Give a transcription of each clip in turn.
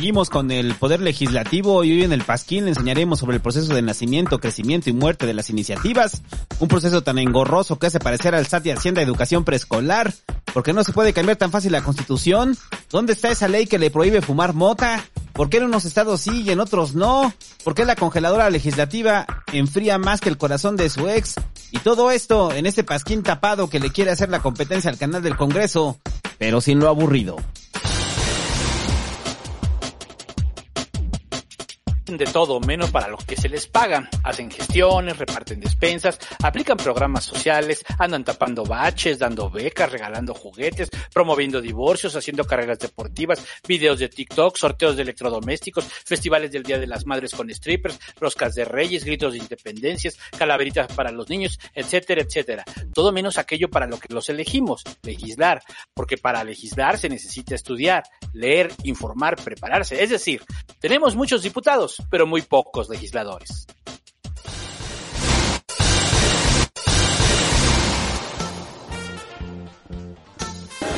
Seguimos con el Poder Legislativo y hoy en el Pasquín le enseñaremos sobre el proceso de nacimiento, crecimiento y muerte de las iniciativas. Un proceso tan engorroso que hace parecer al SAT y Hacienda Educación Preescolar. porque no se puede cambiar tan fácil la Constitución? ¿Dónde está esa ley que le prohíbe fumar mota? ¿Por qué en unos estados sí y en otros no? ¿Por qué la congeladora legislativa enfría más que el corazón de su ex? Y todo esto en este pasquín tapado que le quiere hacer la competencia al canal del Congreso, pero sin lo aburrido. De todo menos para lo que se les pagan. Hacen gestiones, reparten despensas, aplican programas sociales, andan tapando baches, dando becas, regalando juguetes, promoviendo divorcios, haciendo carreras deportivas, videos de TikTok, sorteos de electrodomésticos, festivales del Día de las Madres con strippers, roscas de reyes, gritos de independencias, calaveritas para los niños, etcétera, etcétera. Todo menos aquello para lo que los elegimos, legislar, porque para legislar se necesita estudiar, leer, informar, prepararse. Es decir, tenemos muchos diputados, pero muy pocos legisladores.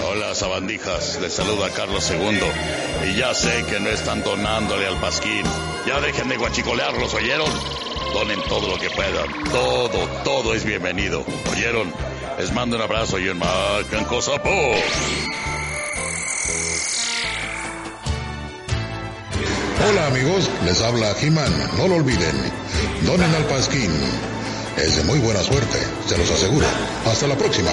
Hola, sabandijas. Les saluda Carlos II. Y ya sé que no están donándole al pasquín. Ya dejen de guachicolearlos, ¿oyeron? Donen todo lo que puedan. Todo, todo es bienvenido. ¿Oyeron? Les mando un abrazo y un marcan cosa por. Hola amigos, les habla He-Man. No lo olviden. Donen al Pasquín. Es de muy buena suerte, se los aseguro. Hasta la próxima.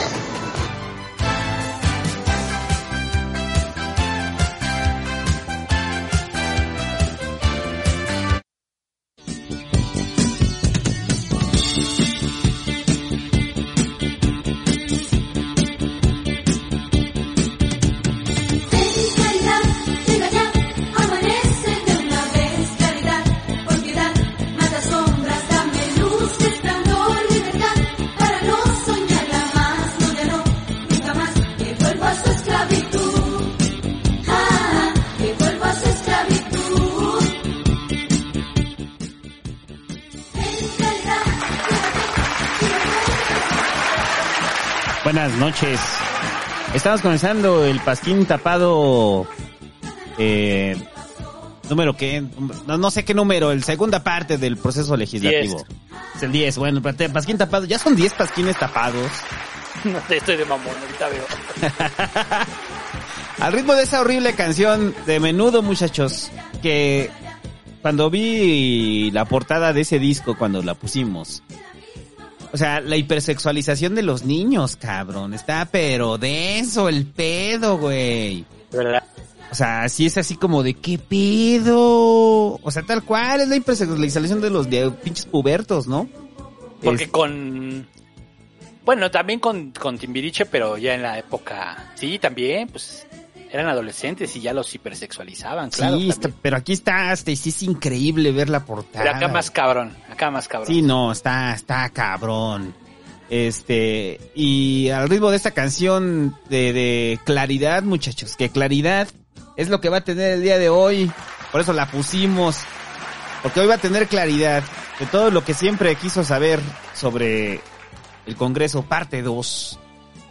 Noches. Estamos comenzando el pasquín tapado. Eh, número que. No, no sé qué número, el segunda parte del proceso legislativo. Es el 10. Bueno, pasquín tapado. Ya son 10 pasquines tapados. No te estoy de mamón, ahorita veo. Al ritmo de esa horrible canción de menudo, muchachos. Que cuando vi la portada de ese disco, cuando la pusimos. O sea, la hipersexualización de los niños, cabrón. Está pero denso el pedo, güey. ¿Verdad? O sea, sí es así como de qué pedo. O sea, tal cual es la hipersexualización de los de pinches pubertos, ¿no? Porque Es- con... Bueno, también con, con Timbiriche, pero ya en la época... Sí, también, pues... Eran adolescentes y ya los hipersexualizaban, claro. sí, está- pero aquí está, este, sí es increíble ver la portada. Pero acá más cabrón, acá más cabrón. Sí, no, está, está cabrón. Este, y al ritmo de esta canción de, de claridad, muchachos, que claridad es lo que va a tener el día de hoy. Por eso la pusimos. Porque hoy va a tener claridad de todo lo que siempre quiso saber sobre el Congreso, parte 2.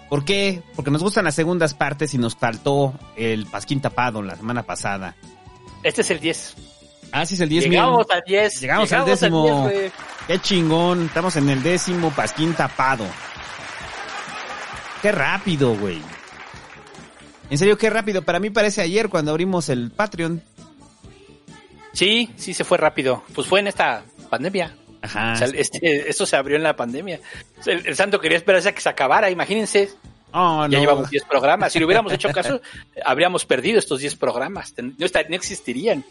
¿Por qué? Porque nos gustan las segundas partes y nos faltó el Pasquín tapado la semana pasada. Este es el 10. Ah, sí, es el 10 Llegamos al 10. Llegamos, al décimo. 10, güey. Qué chingón. Estamos en el décimo Pasquín tapado. Qué rápido, güey. En serio, qué rápido. Para mí parece ayer cuando abrimos el Patreon. Sí, sí se fue rápido. Pues fue en esta pandemia. Ajá. O sea, este, esto se abrió en la pandemia. O sea, El, el santo quería esperarse a que se acabara, imagínense. Oh, Ya no. llevamos 10 programas. Si le hubiéramos hecho caso, habríamos perdido estos 10 programas. No existirían.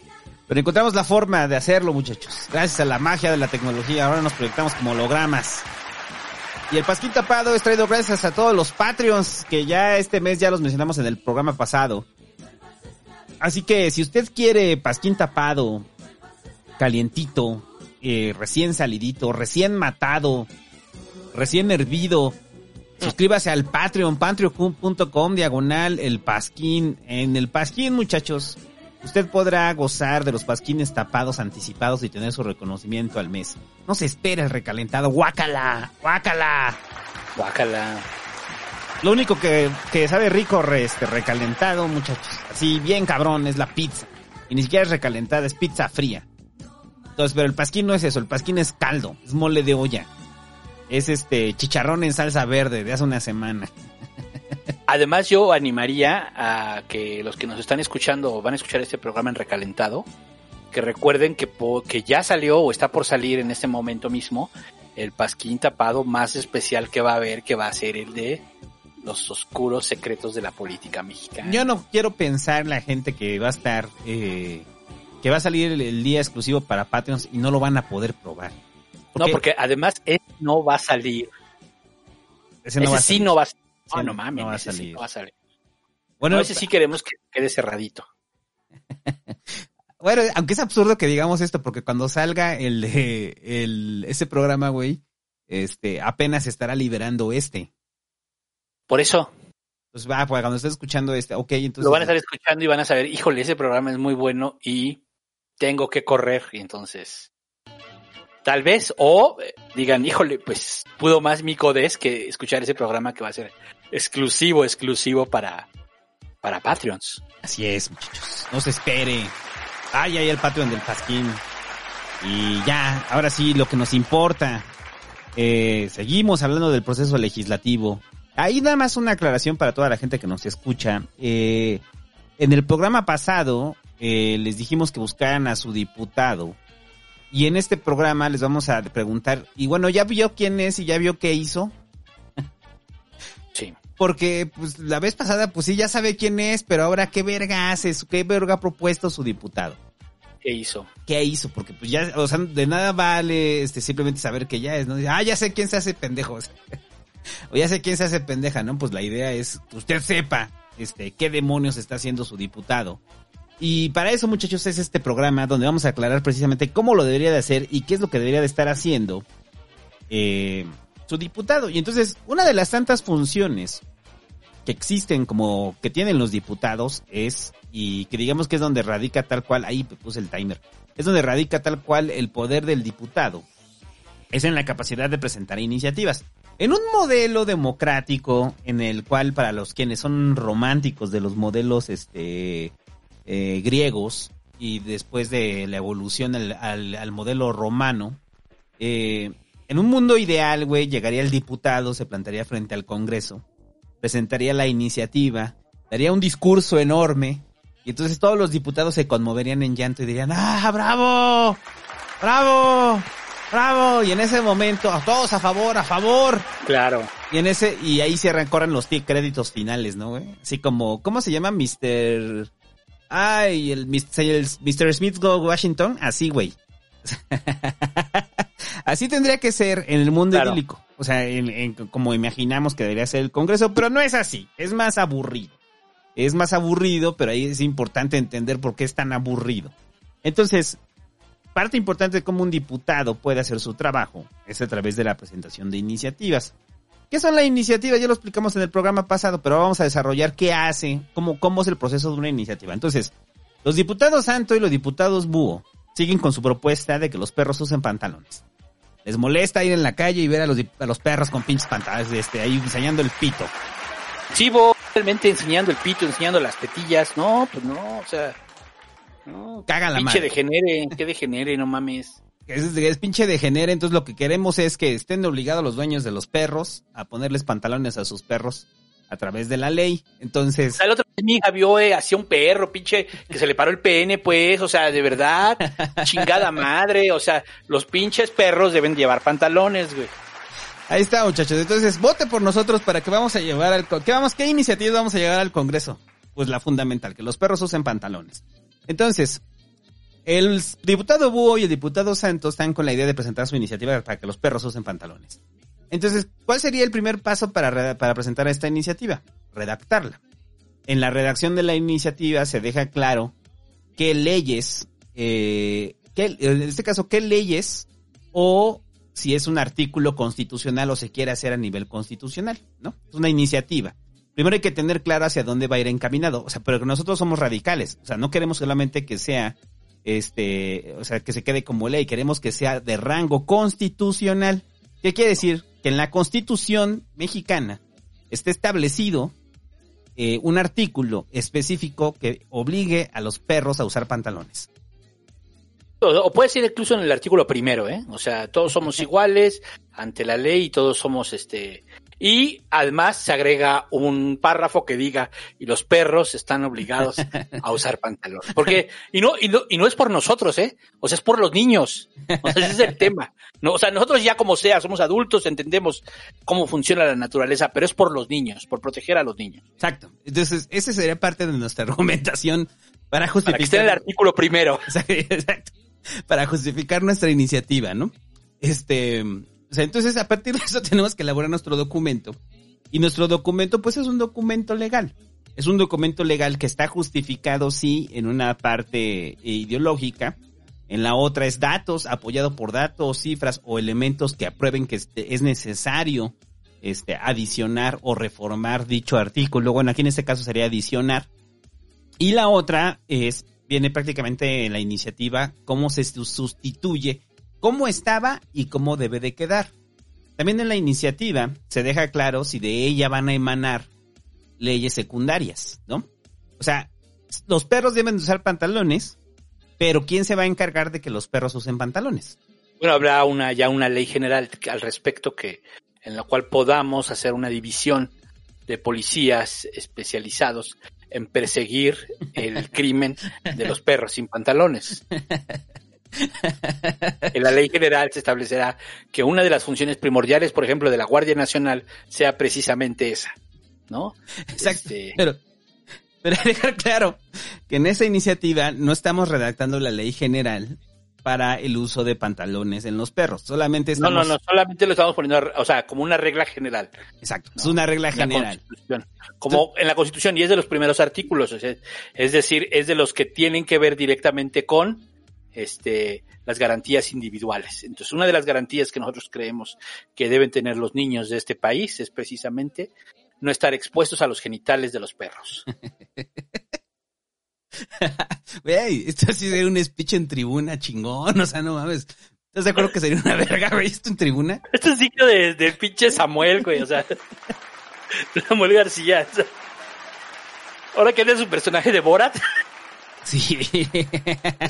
Pero encontramos la forma de hacerlo, muchachos. Gracias a la magia de la tecnología, ahora nos proyectamos como hologramas. Y el Pasquín Tapado es traído gracias a todos los Patreons, que ya este mes ya los mencionamos en el programa pasado. Así que si usted quiere Pasquín Tapado, calientito, eh, recién salidito, recién matado, recién hervido, suscríbase al Patreon, patreon.com, diagonal, el Pasquín. En el Pasquín, muchachos, Usted podrá gozar de los pasquines tapados anticipados y tener su reconocimiento al mes. No se espera el recalentado. ¡Guácala! ¡Guácala! Guácala. Lo único que, que sabe rico re- este, recalentado, muchachos. Así bien cabrón, es la pizza. Y ni siquiera es recalentada, es pizza fría. Entonces, pero el pasquín no es eso, el pasquín es caldo, es mole de olla. Es este chicharrón en salsa verde de hace una semana. Además, yo animaría a que los que nos están escuchando o van a escuchar este programa en recalentado, que recuerden que, que ya salió o está por salir en este momento mismo el pasquín tapado más especial que va a haber, que va a ser el de los oscuros secretos de la política mexicana. Yo no quiero pensar en la gente que va a estar, eh, que va a salir el, el día exclusivo para Patreons y no lo van a poder probar. no, porque además ese no va a salir. Ese Ese, no va a sí salir. no va a salir. No, no, mames, no va a ese sí no va a salir. Bueno, No, ese sí queremos que quede cerradito. Bueno, aunque es absurdo que digamos esto, porque cuando salga el ese programa, güey, este, apenas estará liberando este. Por eso Pues va, pues cuando estés escuchando este, ok, entonces. lo van a estar escuchando y van a saber, híjole, ese programa es muy bueno y tengo que correr. Y entonces, tal vez, o digan, híjole, pues pudo más mi Codes que escuchar ese programa que va a ser exclusivo, exclusivo para, para Patreons. Así es, muchachos. No se espere. Ay, ahí el Patreon del Pasquín. Y ya, ahora sí, lo que nos importa. Eh, seguimos hablando del proceso legislativo. Ahí nada más una aclaración para toda la gente que nos escucha. Eh, en el programa pasado eh, les dijimos que buscaran a su diputado. Y en este programa les vamos a preguntar, y bueno, ¿ya vio quién es y ya vio qué hizo? Sí. Porque pues la vez pasada pues sí ya sabe quién es, pero ahora qué verga hace, qué verga ha propuesto su diputado. ¿Qué hizo? ¿Qué hizo? Porque pues ya, o sea, de nada vale este simplemente saber que ya es, ¿no? Ah, ya sé quién se hace pendejo. o ya sé quién se hace pendeja, ¿no? Pues la idea es que usted sepa este qué demonios está haciendo su diputado. Y para eso, muchachos, es este programa donde vamos a aclarar precisamente cómo lo debería de hacer y qué es lo que debería de estar haciendo eh, su diputado. Y entonces, una de las tantas funciones que existen como que tienen los diputados es, y que digamos que es donde radica tal cual, ahí puse el timer, es donde radica tal cual el poder del diputado, es en la capacidad de presentar iniciativas. En un modelo democrático en el cual para los quienes son románticos de los modelos este eh, griegos y después de la evolución al, al- al modelo romano, eh, en un mundo ideal, güey, llegaría el diputado, se plantaría frente al Congreso, presentaría la iniciativa, daría un discurso enorme, y entonces todos los diputados se conmoverían en llanto y dirían, ¡ah, bravo! ¡Bravo! ¡Bravo! Y en ese momento, a todos a favor, a favor. Claro. Y en ese, y ahí se corren los créditos finales, ¿no, güey? Así como, ¿cómo se llama? Mr. Ay, el, Mr. el Mr. Smith Go Washington, así, güey. así tendría que ser en el mundo Claro. idílico. O sea, en- en- como imaginamos que debería ser el Congreso, pero no es así. Es más aburrido. Es más aburrido, pero ahí es importante entender por qué es tan aburrido. Entonces, parte importante de cómo un diputado puede hacer su trabajo es a través de la presentación de iniciativas. ¿Qué son las iniciativas? Ya lo explicamos en el programa pasado, pero vamos a desarrollar qué hace, cómo, cómo es el proceso de una iniciativa. Entonces, los diputados Santo y los diputados Búho siguen con su propuesta de que los perros usen pantalones. Les molesta ir en la calle y ver a los, a los perros con pinches pantalones, este, ahí enseñando el pito. Vos realmente enseñando el pito, enseñando las tetillas. No, pues no, o sea. No, Caga la pinche madre. degenere, que degenere, no mames. Es, es pinche de genere, entonces lo que queremos es que estén obligados los dueños de los perros a ponerles pantalones a sus perros a través de la ley. O Entonces, sea, el otro día mi hija vio eh, hacía un perro, pinche, que se le paró el pene, pues, o sea, de verdad, chingada madre, o sea, los pinches perros deben llevar pantalones, güey. ahí está, muchachos. Entonces, vote por nosotros para que vamos a llevar al ¿qué vamos qué iniciativa vamos a llevar al Congreso? Pues la fundamental, que los perros usen pantalones. Entonces, el diputado Búho y el diputado Santos están con la idea de presentar su iniciativa para que los perros usen pantalones. Entonces, ¿cuál sería el primer paso para, para presentar esta iniciativa? Redactarla. En la redacción de la iniciativa se deja claro qué leyes, eh, qué- en este caso, qué leyes o si es un artículo constitucional o se quiere hacer a nivel constitucional, ¿no? Es una iniciativa. Primero hay que tener claro hacia dónde va a ir encaminado, o sea, pero nosotros somos radicales, o sea, no queremos solamente que sea, este, o sea, que se quede como ley, queremos que sea de rango constitucional. ¿Qué quiere decir? Que en la constitución mexicana esté establecido eh, un artículo específico que obligue a los perros a usar pantalones. O, o puede ser incluso en el artículo primero, ¿eh? O sea, todos somos iguales ante la ley y todos somos este. Y además se agrega un párrafo que diga y los perros están obligados a usar pantalón. Porque y no y no y no es por nosotros, ¿eh? O sea, es por los niños. O sea, ese es el tema. No, o sea, nosotros ya como sea somos adultos, entendemos cómo funciona la naturaleza, pero es por los niños, por proteger a los niños. Exacto. Entonces, esa sería parte de nuestra argumentación para justificar. Para que esté en el artículo primero. Exacto. Para justificar nuestra iniciativa, ¿no? Este, o sea, entonces a partir de eso tenemos que elaborar nuestro documento. Y nuestro documento, pues es un documento legal. Es un documento legal que está justificado, sí, en una parte ideológica. En la otra es datos, apoyado por datos, cifras o elementos que aprueben que este- es necesario este, adicionar o reformar dicho artículo. Bueno, aquí en este caso sería adicionar. Y la otra es, viene prácticamente en la iniciativa, cómo se su- sustituye, cómo estaba y cómo debe de quedar. También en la iniciativa se deja claro si de ella van a emanar leyes secundarias, ¿no? O sea, los perros deben de usar pantalones, pero ¿quién se va a encargar de que los perros usen pantalones? Bueno, habrá una ya una ley general al respecto que en la cual podamos hacer una división de policías especializados en perseguir el crimen de los perros sin pantalones. En la ley general se establecerá que una de las funciones primordiales, por ejemplo, de la Guardia Nacional sea precisamente esa, ¿no? Exacto. Este, Pero, pero dejar claro que en esa iniciativa no estamos redactando la ley general para el uso de pantalones en los perros. Solamente no, estamos... no, no, solamente lo estamos poniendo, o sea, como una regla general. Exacto. Es una regla en la general. Como en la Constitución, y es de los primeros artículos, o sea, es decir, es de los que tienen que ver directamente con este las garantías individuales. Entonces, una de las garantías que nosotros creemos que deben tener los niños de este país es precisamente no estar expuestos a los genitales de los perros. Güey, esto sí sería un speech en tribuna chingón, o sea, no mames. ¿Estás de acuerdo que sería una verga, güey, esto en tribuna? Esto es digno de, de pinche Samuel, güey, o sea, Samuel García. o sea. Ahora que él es un personaje de Borat, Sí.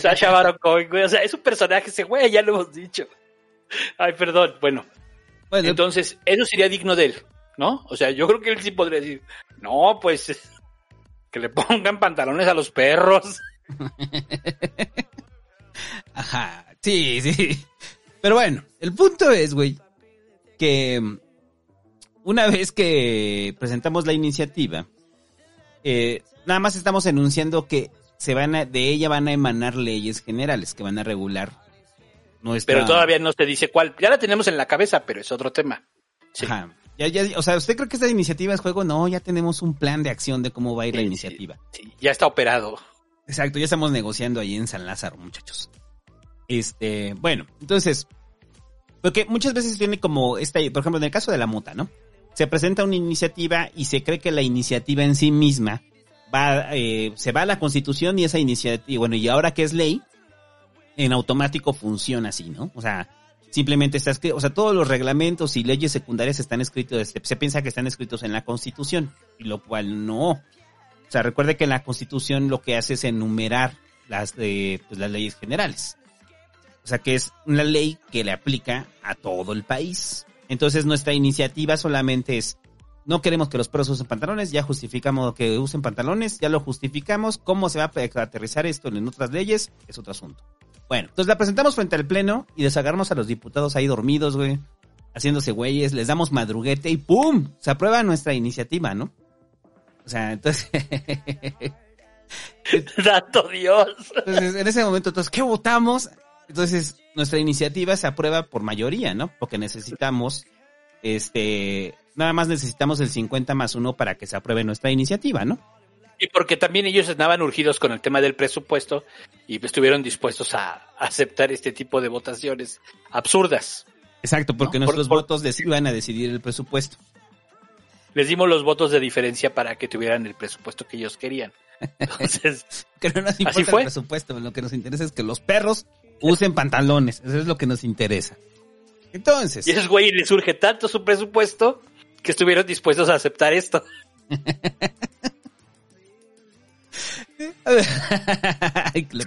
Sasha Baron Cohen, güey, o sea, es un personaje ese güey, ya lo hemos dicho. Ay, perdón, bueno. Bueno, Entonces, eso sería digno de él, ¿no? O sea, yo creo que él sí podría decir, no, pues, que le pongan pantalones a los perros. Ajá, sí, sí. Pero bueno, el punto es, güey, que mm, una vez que presentamos la iniciativa, eh, nada más estamos enunciando que se van a, de ella van a emanar leyes generales que van a regular nuestra... Pero todavía no se dice cuál. Ya la tenemos en la cabeza, pero es otro tema. Sí. Ajá. Ya, ya, o sea, ¿usted cree que esta iniciativa es juego? No, ya tenemos un plan de acción de cómo va a ir la iniciativa. Sí, ya está operado. Exacto, ya estamos negociando ahí en San Lázaro, muchachos. Este, bueno, entonces, porque muchas veces viene como esta, por ejemplo, en el caso de la mota, ¿no? Se presenta una iniciativa y se cree que la iniciativa en sí misma va, eh, se va a la constitución y esa iniciativa, bueno, y ahora que es ley, en automático funciona así, ¿no? O sea, Simplemente está escrito, o sea, todos los reglamentos y leyes secundarias están escritos, este, se piensa que están escritos en la Constitución, y lo cual no. O sea, recuerde que la Constitución lo que hace es enumerar las, eh, pues, las leyes generales. O sea, que es una ley que le aplica a todo el país. Entonces, nuestra iniciativa solamente es, no queremos que los perros usen pantalones, ya justificamos que usen pantalones, ya lo justificamos, cómo se va a aterrizar esto en otras leyes, es otro asunto. Bueno, entonces la presentamos frente al pleno y desagarramos a los diputados ahí dormidos, güey, haciéndose güeyes, les damos madruguete y ¡pum! Se aprueba nuestra iniciativa, ¿no? O sea, entonces... Dato Dios. Entonces, en ese momento, entonces, ¿qué votamos? Entonces, nuestra iniciativa se aprueba por mayoría, ¿no? Porque necesitamos, este, nada más necesitamos el 50 más 1 para que se apruebe nuestra iniciativa, ¿no? Y porque también ellos estaban urgidos con el tema del presupuesto y estuvieron dispuestos a aceptar este tipo de votaciones absurdas. Exacto, porque ¿No? nuestros Por- votos les iban a decidir el presupuesto. Les dimos los votos de diferencia para que tuvieran el presupuesto que ellos querían. Entonces, Que no nos ¿Así fue? el presupuesto, lo que nos interesa es que los perros usen pantalones, eso es lo que nos interesa. Entonces, y esos güeyes les surge tanto su presupuesto que estuvieron dispuestos a aceptar esto.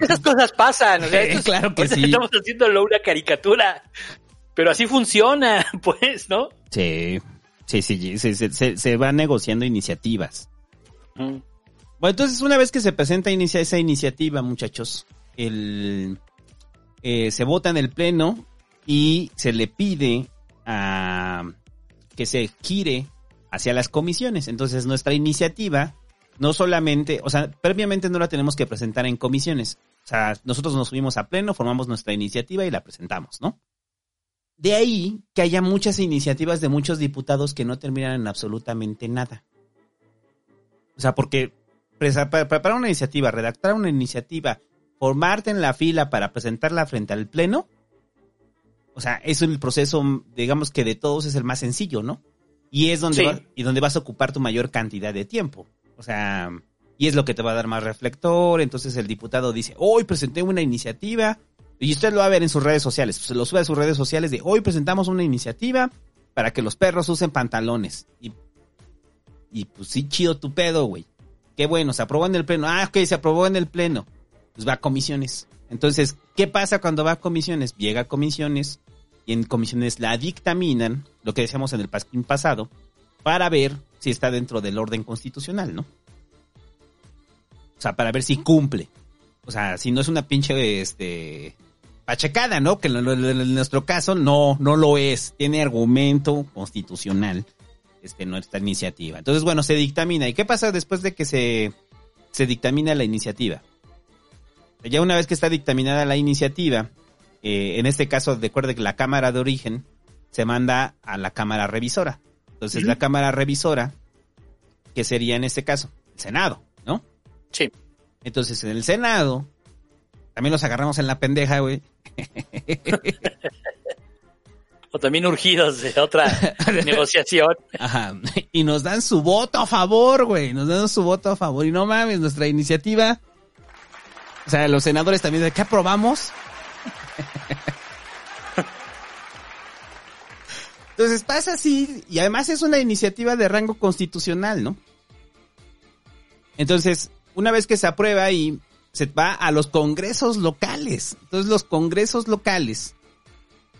Esas cosas pasan, o sea, Sí, esto es- claro que sí. Estamos haciéndolo una caricatura, pero así funciona, pues, ¿no? Sí, sí, sí, sí, se, se, se van negociando iniciativas. Mm. Bueno, entonces una vez que se presenta inicia esa iniciativa, muchachos, el, eh, se vota en el pleno y se le pide a que se gire hacia las comisiones. Entonces nuestra iniciativa no solamente, o sea, previamente no la tenemos que presentar en comisiones. O sea, nosotros nos subimos a pleno, formamos nuestra iniciativa y la presentamos, ¿no? De ahí que haya muchas iniciativas de muchos diputados que no terminan en absolutamente nada. O sea, porque preparar una iniciativa, redactar una iniciativa, formarte en la fila para presentarla frente al pleno, o sea, es el proceso, digamos que de todos es el más sencillo, ¿no? Y es donde, Sí. vas- y donde vas a ocupar tu mayor cantidad de tiempo. O sea, y es lo que te va a dar más reflector. Entonces el diputado dice, hoy presenté una iniciativa, y usted lo va a ver en sus redes sociales, se lo sube a sus redes sociales de hoy presentamos una iniciativa para que los perros usen pantalones. Y, y pues sí, chido tu pedo, güey. Qué bueno, se aprobó en el pleno. Ah, ok, se aprobó en el pleno. Pues va a comisiones. Entonces, ¿qué pasa cuando va a comisiones? Llega a comisiones y en comisiones la dictaminan, lo que decíamos en el pasquín pasado, para ver si está dentro del orden constitucional, ¿no? O sea, para ver si cumple. O sea, si no es una pinche, este, pachecada, ¿no? Que en, nuestro caso no, no lo es. Tiene argumento constitucional, este, nuestra iniciativa. Entonces, bueno, se dictamina. ¿Y qué pasa después de que se, se dictamina la iniciativa? Ya una vez que está dictaminada la iniciativa, eh, en este caso, recuerde que la Cámara de Origen se manda a la Cámara Revisora. Entonces, la Cámara Revisora, que sería en este caso? El Senado, ¿no? Sí. Entonces, en el Senado, también los agarramos en la pendeja, güey. O también urgidos de otra negociación. Ajá. Y nos dan su voto a favor, güey. Nos dan su voto a favor. Y no mames, nuestra iniciativa. O sea, los senadores también, ¿de qué aprobamos? Entonces pasa así, y además es una iniciativa de rango constitucional, ¿no? Entonces, una vez que se aprueba y se va a los congresos locales. Entonces, los congresos locales,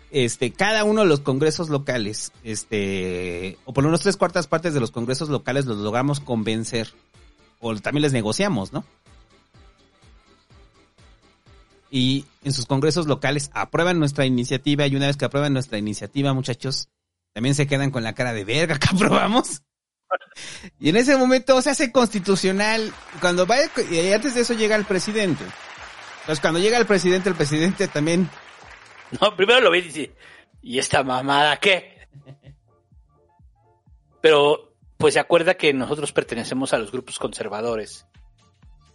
este, cada uno de los congresos locales, este, o por lo menos tres cuartas partes de los congresos locales los logramos convencer, o también les negociamos, ¿no? Y en sus congresos locales aprueban nuestra iniciativa y una vez que aprueban nuestra iniciativa, muchachos, también se quedan con la cara de verga que aprobamos. Y en ese momento se hace constitucional. Cuando va, y antes de eso llega el presidente. Entonces cuando llega el presidente, el presidente también No, primero lo ve y dice, ¿y esta mamada qué? Pero, pues se acuerda que nosotros pertenecemos a los grupos conservadores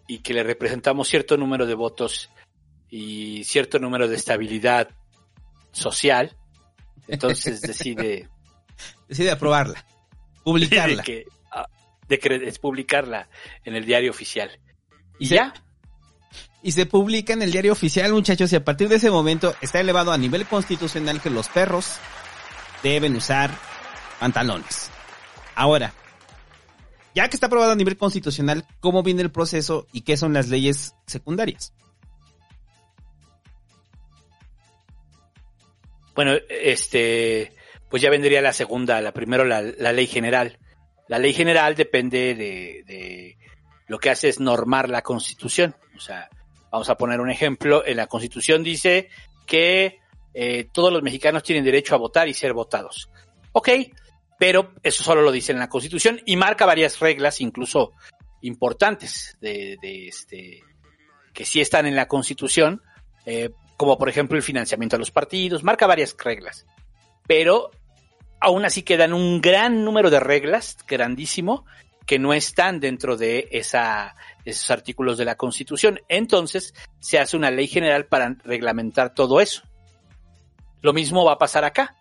y que le representamos cierto número de votos y cierto número de estabilidad social. Entonces decide, decide aprobarla, publicarla. de que, ah, de que es publicarla en el diario oficial. Y se- ya, Y se publica en el diario oficial, muchachos, y a partir de ese momento está elevado a nivel constitucional que los perros deben usar pantalones. Ahora, ya que está aprobado a nivel constitucional, ¿cómo viene el proceso y qué son las leyes secundarias? Bueno, este, pues ya vendría la segunda, la primero la, la ley general. La ley general depende de, de lo que hace es normar la constitución. O sea, vamos a poner un ejemplo. En la constitución dice que eh, todos los mexicanos tienen derecho a votar y ser votados. Ok, pero eso solo lo dice en la constitución y marca varias reglas, incluso importantes, de, de este, que sí están en la constitución, eh, como por ejemplo el financiamiento a los partidos, marca varias reglas. Pero aún así quedan un gran número de reglas, grandísimo, que no están dentro de esa, esos artículos de la Constitución. Entonces, se hace una ley general para reglamentar todo eso. Lo mismo va a pasar acá.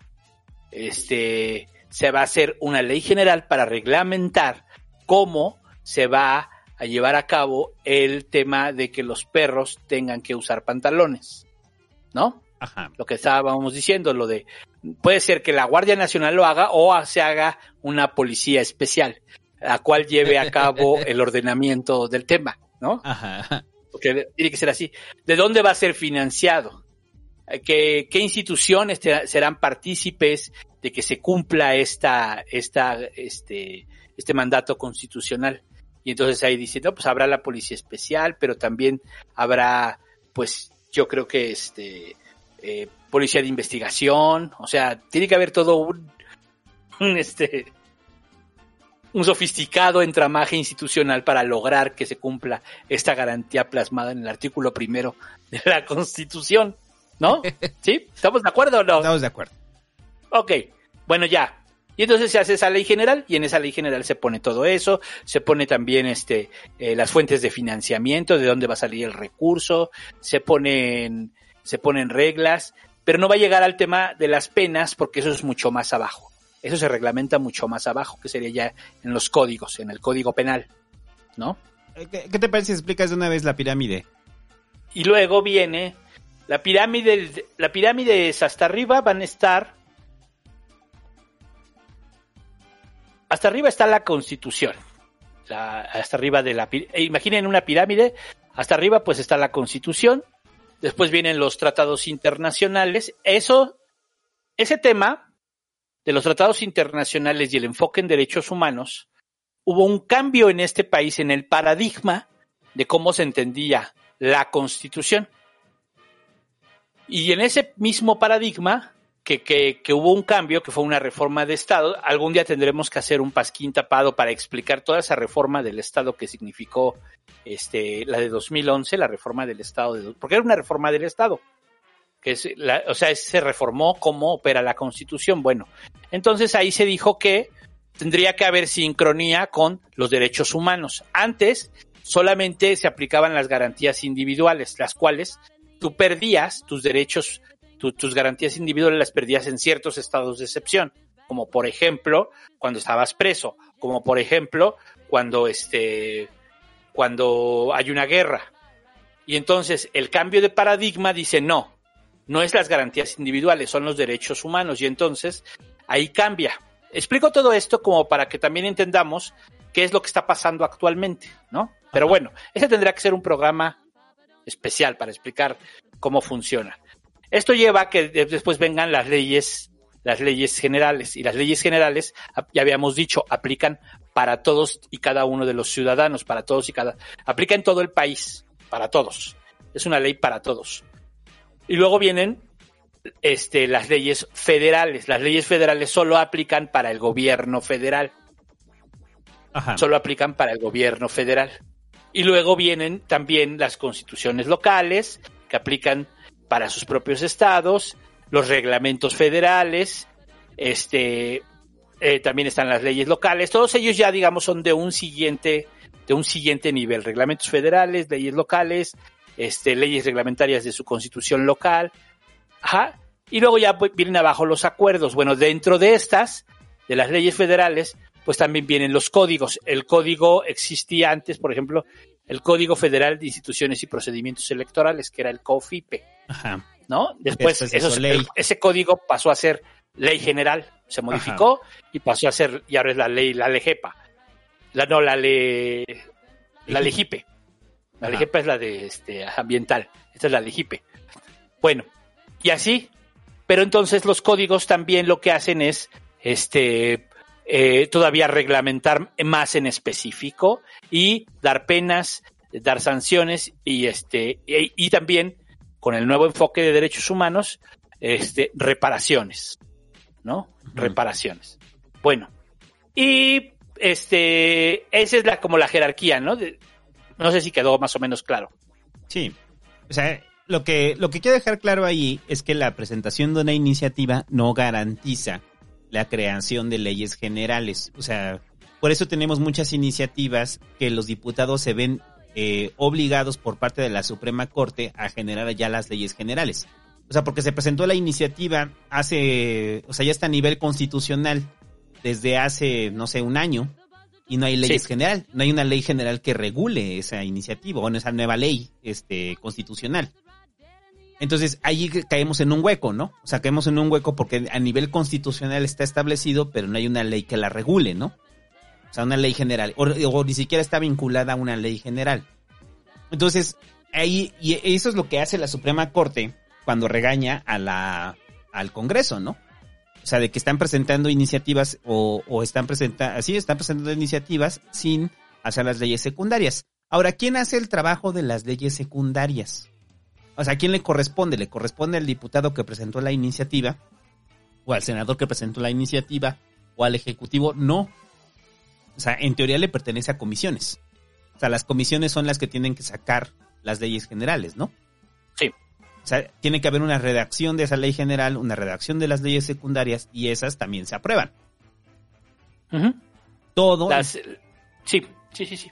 Este, se va a hacer una ley general para reglamentar cómo se va a llevar a cabo el tema de que los perros tengan que usar pantalones. ¿No? Ajá. Lo que estábamos diciendo, lo de puede ser que la Guardia Nacional lo haga o se haga una policía especial, la cual lleve a cabo el ordenamiento del tema, ¿no? Ajá. Porque tiene que ser así. ¿De dónde va a ser financiado? ¿Qué, qué instituciones te- serán partícipes de que se cumpla esta, esta, este, este mandato constitucional? Y entonces ahí dice, no, pues habrá la policía especial, pero también habrá, pues, yo creo que este, eh, policía de investigación, o sea, tiene que haber todo un, un, este, un sofisticado entramaje institucional para lograr que se cumpla esta garantía plasmada en el artículo primero de la Constitución, ¿no? ¿Sí? ¿Estamos de acuerdo o no? Estamos de acuerdo. Ok, bueno, ya. Y entonces se hace esa ley general y en esa ley general se pone todo eso, se pone también este eh, las fuentes de financiamiento, de dónde va a salir el recurso, se ponen se ponen reglas, pero no va a llegar al tema de las penas porque eso es mucho más abajo. Eso se reglamenta mucho más abajo, que sería ya en los códigos, en el código penal, ¿no? Eh, ¿Qué, qué te parece si explicas de una vez la pirámide? Y luego viene la pirámide, la pirámide es hasta arriba van a estar hasta arriba está la constitución. Hasta arriba de la eh, imaginen una pirámide, hasta arriba pues está la constitución, después vienen los tratados internacionales, eso ese tema de los tratados internacionales y el enfoque en derechos humanos, hubo un cambio en este país en el paradigma de cómo se entendía la constitución. Y en ese mismo paradigma, que, que, que hubo un cambio, que fue una reforma de Estado, algún día tendremos que hacer un pasquín tapado para explicar toda esa reforma del Estado que significó este, la de 2011, la reforma del Estado, de, porque era una reforma del Estado. Que es la, o sea, se reformó cómo opera la Constitución. Bueno, entonces ahí se dijo que tendría que haber sincronía con los derechos humanos. Antes solamente se aplicaban las garantías individuales, las cuales tú perdías tus derechos, tu- tus garantías individuales las perdías en ciertos estados de excepción, como por ejemplo cuando estabas preso, como por ejemplo cuando este, cuando hay una guerra. Y entonces el cambio de paradigma dice no, no es las garantías individuales, son los derechos humanos. Y entonces ahí cambia. Explico todo esto como para que también entendamos qué es lo que está pasando actualmente, ¿no? Pero bueno, ese tendrá que ser un programa especial para explicar cómo funciona. Esto lleva a que de- después vengan las leyes, las leyes generales. Y las leyes generales, ya habíamos dicho, aplican para todos y cada uno de los ciudadanos, para todos y cada, aplica en todo el país, para todos. Es una ley para todos. Y luego vienen este, las leyes federales. Las leyes federales solo aplican para el gobierno federal. Ajá. Solo aplican para el gobierno federal. Y luego vienen también las constituciones locales, que aplican para sus propios estados, los reglamentos federales, este, eh, también están las leyes locales. Todos ellos ya, digamos, son de un siguiente, de un siguiente nivel. Reglamentos federales, leyes locales, este, leyes reglamentarias de su constitución local. Ajá. Y luego ya pues, vienen abajo los acuerdos. Bueno, dentro de estas, de las leyes federales, pues también vienen los códigos. El código existía antes, por ejemplo, el Código Federal de Instituciones y Procedimientos Electorales, que era el COFIPE, Ajá. ¿no? Después, Después eso hizo se- ley. el- ese código pasó a ser ley general, se modificó y pasó a ser, y ahora es la ley, la LEGEPA. La, no, la ley, la LEGIPE. La Ajá. LEGEPA es la de este, ambiental, esta es la LEGIPE. Bueno, y así, pero entonces los códigos también lo que hacen es, este, eh, todavía reglamentar más en específico y dar penas, dar sanciones y este, y, y también con el nuevo enfoque de derechos humanos, este, reparaciones, ¿no? Reparaciones. Bueno, y este, esa es la, como la jerarquía, ¿no? De- no sé si quedó más o menos claro. Sí. O sea, lo que, lo que quiero dejar claro ahí es que la presentación de una iniciativa no garantiza la creación de leyes generales. O sea, por eso tenemos muchas iniciativas que los diputados se ven eh, obligados por parte de la Suprema Corte a generar ya las leyes generales. O sea, porque se presentó la iniciativa hace, o sea, ya está a nivel constitucional desde hace, no sé, un año y no hay leyes Sí. general, no hay una ley general que regule esa iniciativa, bueno, esa nueva ley este constitucional. Entonces, ahí caemos en un hueco, ¿no? O sea, caemos en un hueco porque a nivel constitucional está establecido, pero no hay una ley que la regule, ¿no? O sea, una ley general, o, o ni siquiera está vinculada a una ley general. Entonces, ahí, y eso es lo que hace la Suprema Corte cuando regaña a la, al Congreso, ¿no? O sea, de que están presentando iniciativas o, o están presentando, así están presentando iniciativas sin hacer las leyes secundarias. Ahora, ¿quién hace el trabajo de las leyes secundarias? O sea, ¿a quién le corresponde? ¿Le corresponde al diputado que presentó la iniciativa? ¿O al senador que presentó la iniciativa? ¿O al ejecutivo? No. O sea, en teoría le pertenece a comisiones. O sea, las comisiones son las que tienen que sacar las leyes generales, ¿no? Sí. O sea, tiene que haber una redacción de esa ley general, una redacción de las leyes secundarias y esas también se aprueban. Ujú. Todo, Las- sí, sí, sí, sí.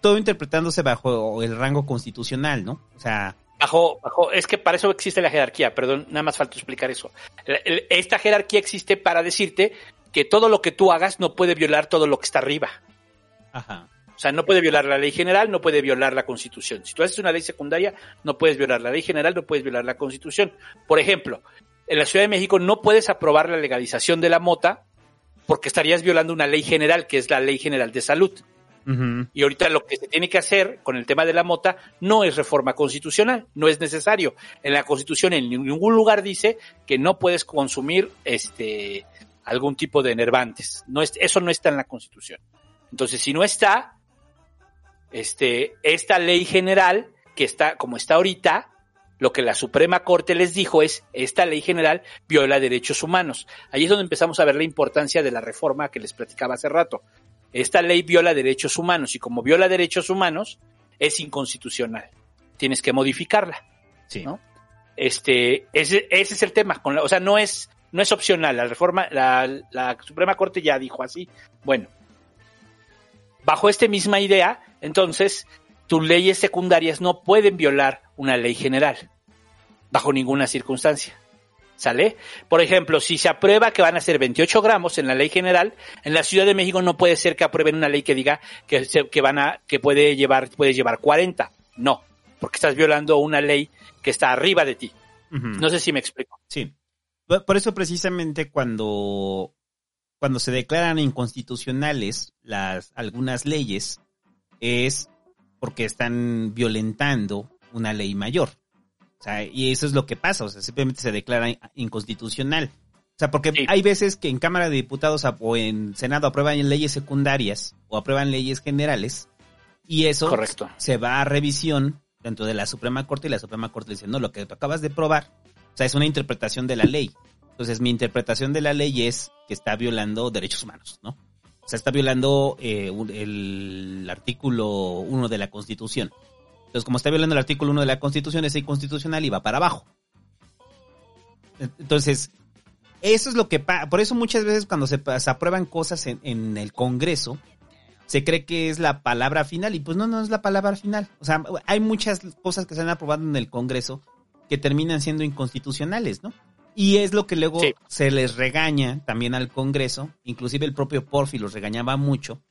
todo interpretándose bajo el rango constitucional, ¿no? O sea, Bajo, bajo, es que para eso existe la jerarquía, perdón, nada más falta explicar eso. Esta jerarquía existe para decirte que todo lo que tú hagas no puede violar todo lo que está arriba. ajá. O sea, no puede violar la ley general, no puede violar la constitución. Si tú haces una ley secundaria, no puedes violar la ley general, no puedes violar la constitución. Por ejemplo, en la Ciudad de México no puedes aprobar la legalización de la mota porque estarías violando una ley general, que es la ley general de salud. Y ahorita lo que se tiene que hacer con el tema de la mota no es reforma constitucional, no es necesario. En la constitución en ningún lugar dice que no puedes consumir este algún tipo de enervantes. No es, eso no está en la constitución. Entonces, si no está, este, esta ley general que está como está ahorita, lo que la Suprema Corte les dijo es, esta ley general viola derechos humanos. Ahí es donde empezamos a ver la importancia de la reforma que les platicaba hace rato. Esta ley viola derechos humanos y como viola derechos humanos, es inconstitucional. Tienes que modificarla. Sí. ¿no? Este, ese, ese es el tema. Con la- o sea, no es, no es opcional. La reforma, la, la Suprema Corte ya dijo así. Bueno, bajo esta misma idea, entonces, tus leyes secundarias no pueden violar una ley general. Bajo ninguna circunstancia. ¿Sale? Por ejemplo, si se aprueba que van a ser 28 gramos en la ley general, en la Ciudad de México no puede ser que aprueben una ley que diga que, se- que van a, que puede llevar, puede llevar 40. No, porque estás violando una ley que está arriba de ti. No sé si me explico. Sí. Por eso precisamente cuando, cuando se declaran inconstitucionales las, algunas leyes, es porque están violentando una ley mayor. O sea, y eso es lo que pasa, o sea, simplemente se declara in- inconstitucional. O sea, porque Sí. hay veces que en Cámara de Diputados o en Senado aprueban leyes secundarias o aprueban leyes generales y eso Correcto. se va a revisión dentro de la Suprema Corte y la Suprema Corte dice, no, lo que tú acabas de probar, o sea, es una interpretación de la ley. Entonces, mi interpretación de la ley es que está violando derechos humanos, ¿no? O sea, está violando eh, un- el artículo 1 de la Constitución. Entonces, como está violando el artículo 1 de la Constitución, es inconstitucional y va para abajo. Entonces, eso es lo que pasa. Por eso muchas veces cuando se, aprueban cosas en, en el Congreso, se cree que es la palabra final y pues no, no es la palabra final. O sea, hay muchas cosas que se han aprobado en el Congreso que terminan siendo inconstitucionales, ¿no? Y es lo que luego Sí. se les regaña también al Congreso, inclusive el propio Porfi los regañaba mucho,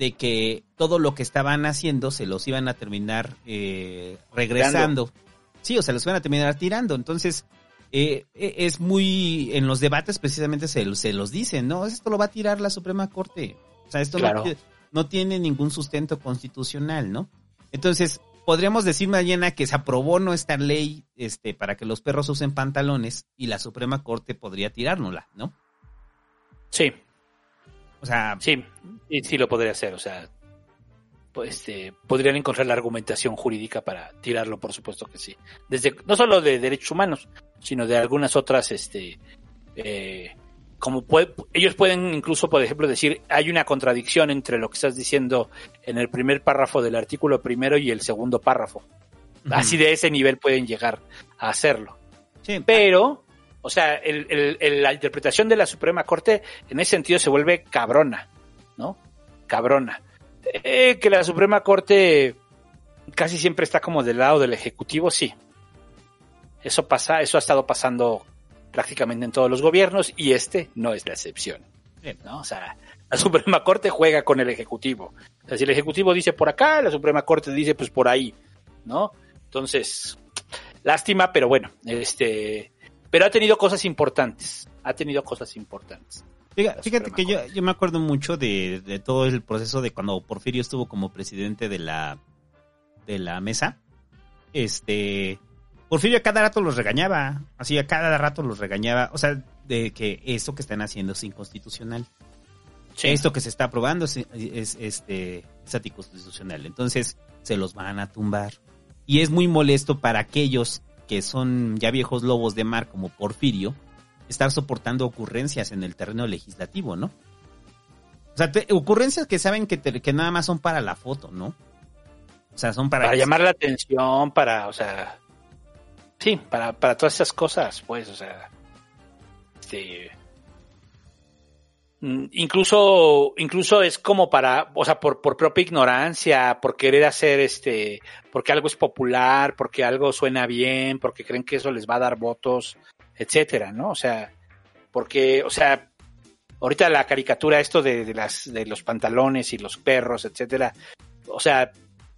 de que todo lo que estaban haciendo se los iban a terminar eh, regresando. Sí, o sea, los iban a terminar tirando. Entonces, eh, eh, es muy, en los debates precisamente se, se los dicen, ¿no? Esto lo va a tirar la Suprema Corte. O sea, esto no Claro. ti- no, tiene ningún sustento constitucional, ¿no? Entonces, podríamos decir mañana que se aprobó no esta ley este, para que los perros usen pantalones y la Suprema Corte podría tirárnosla, ¿no? Sí, O sea, sí, sí lo podría hacer, o sea, pues, este, podrían encontrar la argumentación jurídica para tirarlo, por supuesto que sí. Desde, no solo de derechos humanos, sino de algunas otras, este, eh, como puede- ellos pueden incluso, por ejemplo, decir, hay una contradicción entre lo que estás diciendo en el primer párrafo del artículo primero y el segundo párrafo. Así de ese nivel pueden llegar a hacerlo. sí, Pero, o sea, el- el- el- la interpretación de la Suprema Corte en ese sentido se vuelve cabrona, ¿no? Cabrona. Eh, que la Suprema Corte casi siempre está como del lado del Ejecutivo, sí. Eso pasa, eso ha estado pasando prácticamente en todos los gobiernos y este no es la excepción. ¿no? O sea, la Suprema Corte juega con el Ejecutivo. O sea, si el Ejecutivo dice por acá, la Suprema Corte dice pues por ahí, ¿no? Entonces, lástima, pero bueno, este, pero ha tenido cosas importantes, ha tenido cosas importantes. Fíjate, que yo, yo me acuerdo mucho de, de todo el proceso de cuando Porfirio estuvo como presidente de la de la mesa. Este Porfirio a cada rato los regañaba, así a cada rato los regañaba, o sea, de que esto que están haciendo es inconstitucional. Esto que se está aprobando es, es, este es anticonstitucional. Entonces, se los van a tumbar. Y es muy molesto para aquellos que son ya viejos lobos de mar como Porfirio, estar soportando ocurrencias en el terreno legislativo, ¿no? O sea, te- ocurrencias que saben que, te- que nada más son para la foto, ¿no? O sea, son para... Para llamar la atención, para, o sea, sí, para, para todas esas cosas, pues, o sea, este, incluso, incluso es como para, o sea, por, por propia ignorancia, por querer hacer este, porque algo es popular, porque algo suena bien, porque creen que eso les va a dar votos, etcétera, ¿no? O sea, porque, o sea, ahorita la caricatura esto de, de las, de los pantalones y los perros, etcétera, o sea,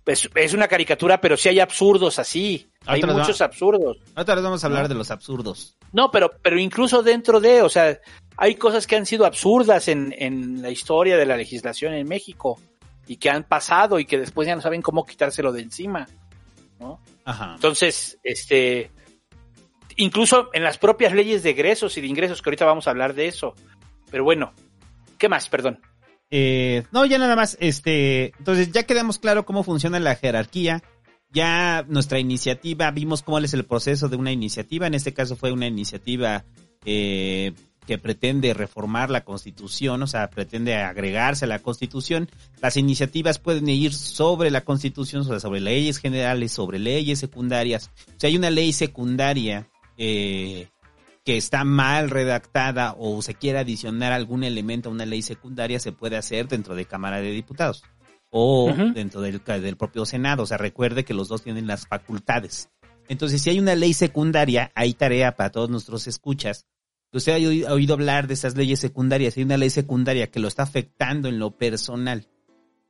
es, es una caricatura, pero sí hay absurdos así. Hay nos va- muchos absurdos. Ahorita les vamos a hablar de los absurdos. No, pero, pero incluso dentro de, o sea, hay cosas que han sido absurdas en, en la historia de la legislación en México y que han pasado y que después ya no saben cómo quitárselo de encima. ¿no? Ajá. Entonces, este, incluso en las propias leyes de egresos y de ingresos, que ahorita vamos a hablar de eso. Pero bueno, ¿qué más? Perdón. Eh, no, ya nada más, este, entonces ya quedamos claro cómo funciona la jerarquía. Ya nuestra iniciativa, vimos cómo es el proceso de una iniciativa. En este caso fue una iniciativa eh, que pretende reformar la constitución, o sea, pretende agregarse a la constitución. Las iniciativas pueden ir sobre la constitución, sobre leyes generales, sobre leyes secundarias. O sea, hay una ley secundaria eh, que está mal redactada o se quiere adicionar algún elemento a una ley secundaria, se puede hacer dentro de Cámara de Diputados o dentro del, del propio Senado. O sea, recuerde que los dos tienen las facultades. Entonces, si hay una ley secundaria, hay tarea para todos nuestros escuchas. Usted ha oído, ha oído hablar de esas leyes secundarias. Hay una ley secundaria que lo está afectando en lo personal.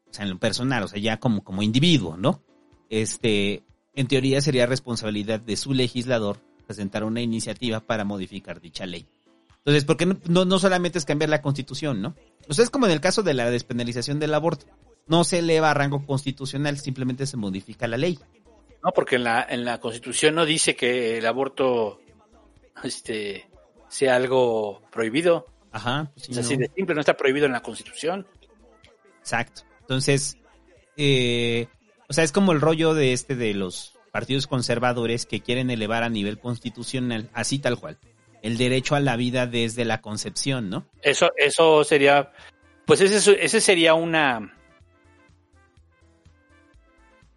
O sea, en lo personal, o sea, ya como, como individuo, ¿no? Este, en teoría sería responsabilidad de su legislador presentar una iniciativa para modificar dicha ley. Entonces, porque no, no, no solamente es cambiar la constitución, ¿no? O sea, es como en el caso de la despenalización del aborto. No se eleva a rango constitucional, simplemente se modifica la ley. No, porque en la, en la Constitución no dice que el aborto este, sea algo prohibido. Ajá. pues es así ¿no? de simple, no está prohibido en la Constitución. Exacto. Entonces, eh, o sea, es como el rollo de este de los partidos conservadores que quieren elevar a nivel constitucional, así tal cual, el derecho a la vida desde la concepción, ¿no? Eso, eso sería, pues ese, ese sería una,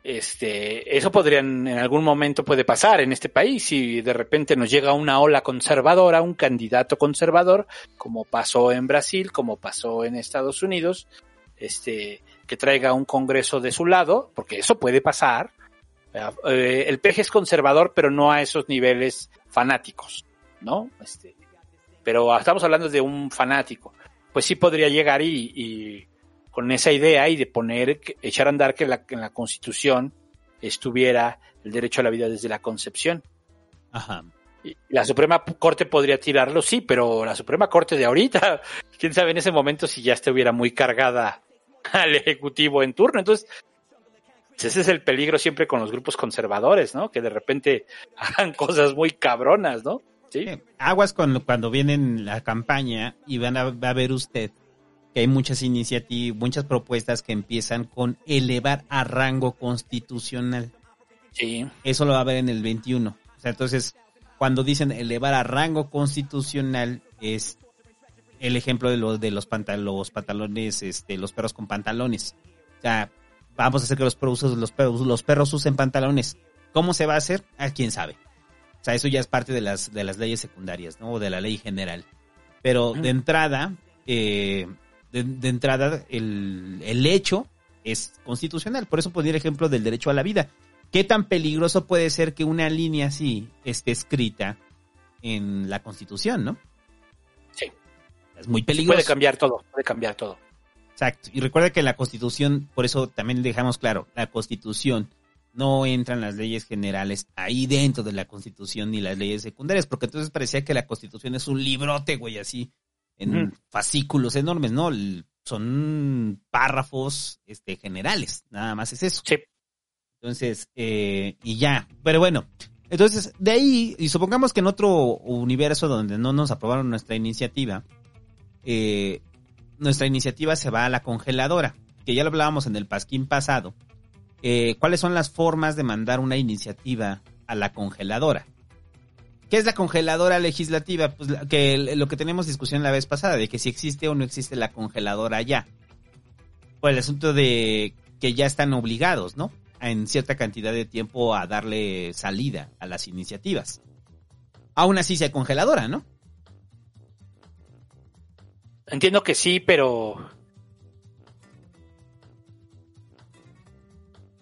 este, eso podrían, en algún momento puede pasar en este país si de repente nos llega una ola conservadora, un candidato conservador, como pasó en Brasil, como pasó en Estados Unidos, este, que traiga un congreso de su lado, porque eso puede pasar. Eh, el peje es conservador, pero no a esos niveles fanáticos, ¿no? Este, pero estamos hablando de un fanático. Pues sí podría llegar y, y con esa idea y de poner, echar a andar que la, en la Constitución estuviera el derecho a la vida desde la concepción. Ajá. La Suprema Corte podría tirarlo, sí, pero la Suprema Corte de ahorita, quién sabe en ese momento si ya estuviera muy cargada al Ejecutivo en turno. Entonces, ese es el peligro siempre con los grupos conservadores, ¿no? Que de repente hagan cosas muy cabronas, ¿no? Sí. Aguas cuando, cuando vienen la campaña y van a, va a ver usted que hay muchas iniciativas, muchas propuestas que empiezan con elevar a rango constitucional. Sí. Eso lo va a ver en el 21. O sea, entonces, cuando dicen elevar a rango constitucional, es el ejemplo de los de los, pantal- los pantalones, este, los perros con pantalones. O sea, vamos a hacer que los perros, los perros, los perros usen pantalones. ¿Cómo se va a hacer? A quién sabe. O sea, eso ya es parte de las, de las leyes secundarias, ¿no? O de la ley general. Pero de entrada, eh, de, de entrada, el, el hecho es constitucional. Por eso ponía el ejemplo del derecho a la vida. ¿Qué tan peligroso puede ser que una línea así esté escrita en la Constitución, no? Sí. Es muy peligroso. Puede cambiar todo, puede cambiar todo. Exacto. Y recuerda que la Constitución, por eso también dejamos claro, la Constitución no entran las leyes generales ahí dentro de la Constitución ni las leyes secundarias, porque entonces parecía que la Constitución es un librote, güey, así, en fascículos enormes, ¿no? Son párrafos este, generales, nada más es eso. Sí. Entonces, eh, y ya, pero bueno, entonces de ahí, y supongamos que en otro universo donde no nos aprobaron nuestra iniciativa, eh, nuestra iniciativa se va a la congeladora, que ya lo hablábamos en el pasquín pasado. Eh, ¿Cuáles son las formas de mandar una iniciativa a la congeladora? ¿Qué es la congeladora legislativa? Pues que lo que tenemos discusión la vez pasada, de que si existe o no existe la congeladora ya. Por el asunto de que ya están obligados, ¿no? En cierta cantidad de tiempo a darle salida a las iniciativas. Aún así sea congeladora, ¿no? Entiendo que sí, pero.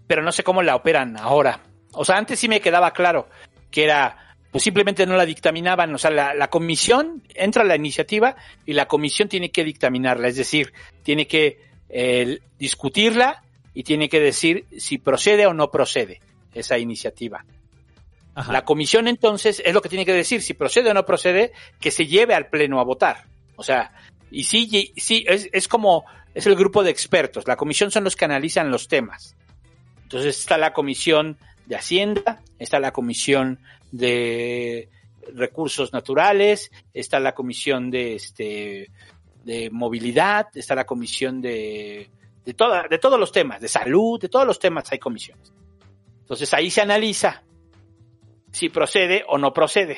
Pero no sé cómo la operan ahora. O sea, antes sí me quedaba claro que era. Pues simplemente no la dictaminaban. O sea, la, la comisión entra la iniciativa y la comisión tiene que dictaminarla. Es decir, tiene que eh, discutirla y tiene que decir si procede o no procede esa iniciativa. La comisión entonces es lo que tiene que decir, si procede o no procede, que se lleve al pleno a votar. O sea, y sí, sí es, es como, es el grupo de expertos. La comisión son los que analizan los temas. Entonces está la comisión de Hacienda, está la comisión de recursos naturales, está la comisión de este de movilidad, está la comisión de de toda, de todos los temas, de salud, de todos los temas hay comisiones. Entonces ahí se analiza si procede o no procede.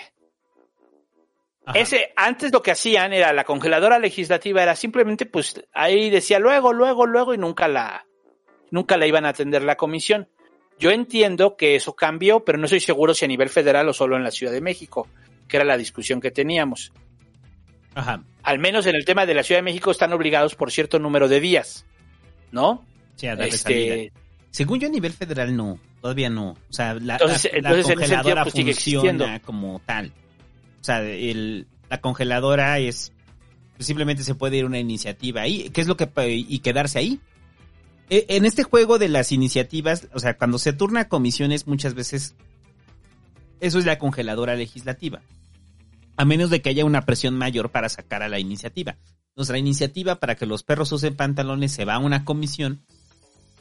Ese, antes lo que hacían era la congeladora legislativa era simplemente pues ahí decía luego, luego, luego y nunca la, nunca la iban a atender la comisión. Yo entiendo que eso cambió, pero no estoy seguro si a nivel federal o solo en la Ciudad de México, que era la discusión que teníamos. Ajá. Al menos en el tema de la Ciudad de México están obligados por cierto número de días, ¿no? Sí, a darle Este. Según yo a nivel federal no, todavía no. O sea, la, Entonces- la- la entonces, en ese sentido, congeladora pues, funciona como tal. O sea, el, la congeladora es simplemente se puede ir una iniciativa ahí, ¿qué es lo que y quedarse ahí? E- En este juego de las iniciativas, o sea, cuando se turna a comisiones muchas veces eso es la congeladora legislativa. A menos de que haya una presión mayor para sacar a la iniciativa. Nuestra iniciativa para que los perros usen pantalones se va a una comisión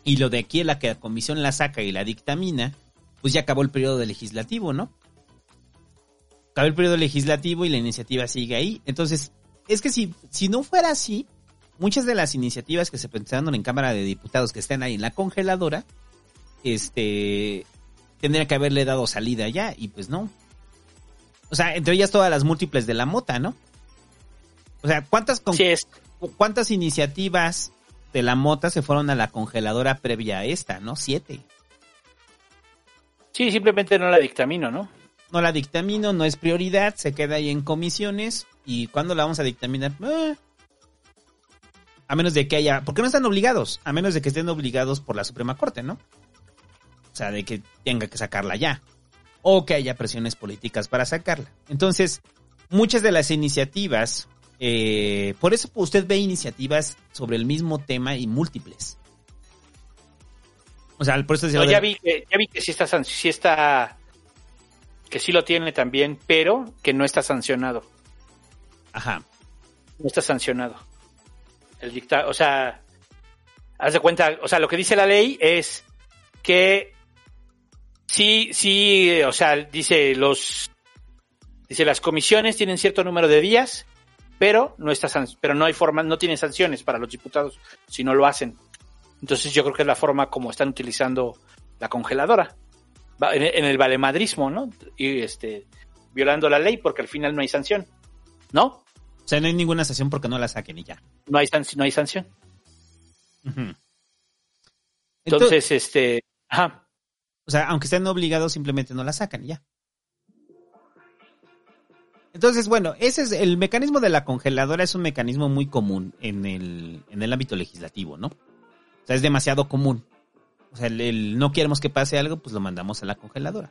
y lo de aquí a la que la comisión la saca y la dictamina, pues ya acabó el periodo legislativo, ¿no? Acabó el periodo legislativo y la iniciativa sigue ahí. Entonces, es que si, si no fuera así, muchas de las iniciativas que se presentaron en Cámara de Diputados que están ahí en la congeladora, este, tendría que haberle dado salida ya y pues no. O sea, entre ellas todas las múltiples de la mota, ¿no? O sea, ¿cuántas, con- ¿cuántas iniciativas de la mota se fueron a la congeladora previa a esta, no? Siete. Sí, simplemente no la dictamino, ¿no? No la dictamino, no es prioridad, se queda ahí en comisiones. ¿Y cuándo la vamos a dictaminar? Eh, a menos de que haya... ¿Por qué no están obligados? A menos de que estén obligados por la Suprema Corte, ¿no? O sea, de que tenga que sacarla ya. O que haya presiones políticas para sacarla. Entonces, muchas de las iniciativas eh, por eso usted ve iniciativas sobre el mismo tema y múltiples. O sea, por eso decía No, ya vi que, ya vi que sí está, sí está, que sí lo tiene también, pero que no está sancionado. Ajá. No está sancionado. El dicta, o sea, haz de cuenta, o sea, lo que dice la ley es que sí, sí, o sea, dice los, dice las comisiones tienen cierto número de días, pero no está, pero no hay forma, no tienen sanciones para los diputados si no lo hacen. Entonces yo creo que es la forma como están utilizando la congeladora. En el valemadrismo, ¿no? Y este, violando la ley porque al final no hay sanción. ¿No? O sea, no hay ninguna sesión porque no la saquen y ya. No hay, san- no hay sanción. Entonces, este, ajá. O sea, aunque estén obligados, simplemente no la sacan y ya. Entonces, bueno, ese es el mecanismo de la congeladora es un mecanismo muy común en el, en el ámbito legislativo, ¿no? O sea, es demasiado común. O sea, el, el no queremos que pase algo, pues lo mandamos a la congeladora.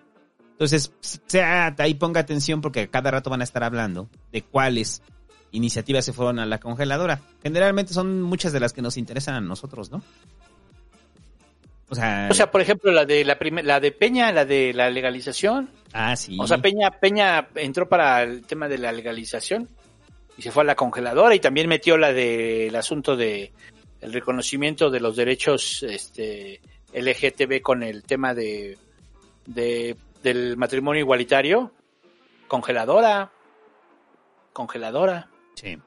Entonces, sea, ahí ponga atención porque cada rato van a estar hablando de cuáles iniciativas se fueron a la congeladora. Generalmente son muchas de las que nos interesan a nosotros, ¿no? O sea, O sea, por ejemplo, la de la la de Peña, la de la legalización. ah, sí. O sea, Peña, Peña entró para el tema de la legalización y se fue a la congeladora y también metió la del asunto de el reconocimiento de los derechos este LGTB con el tema de, de del matrimonio igualitario. Congeladora. Congeladora. Sí.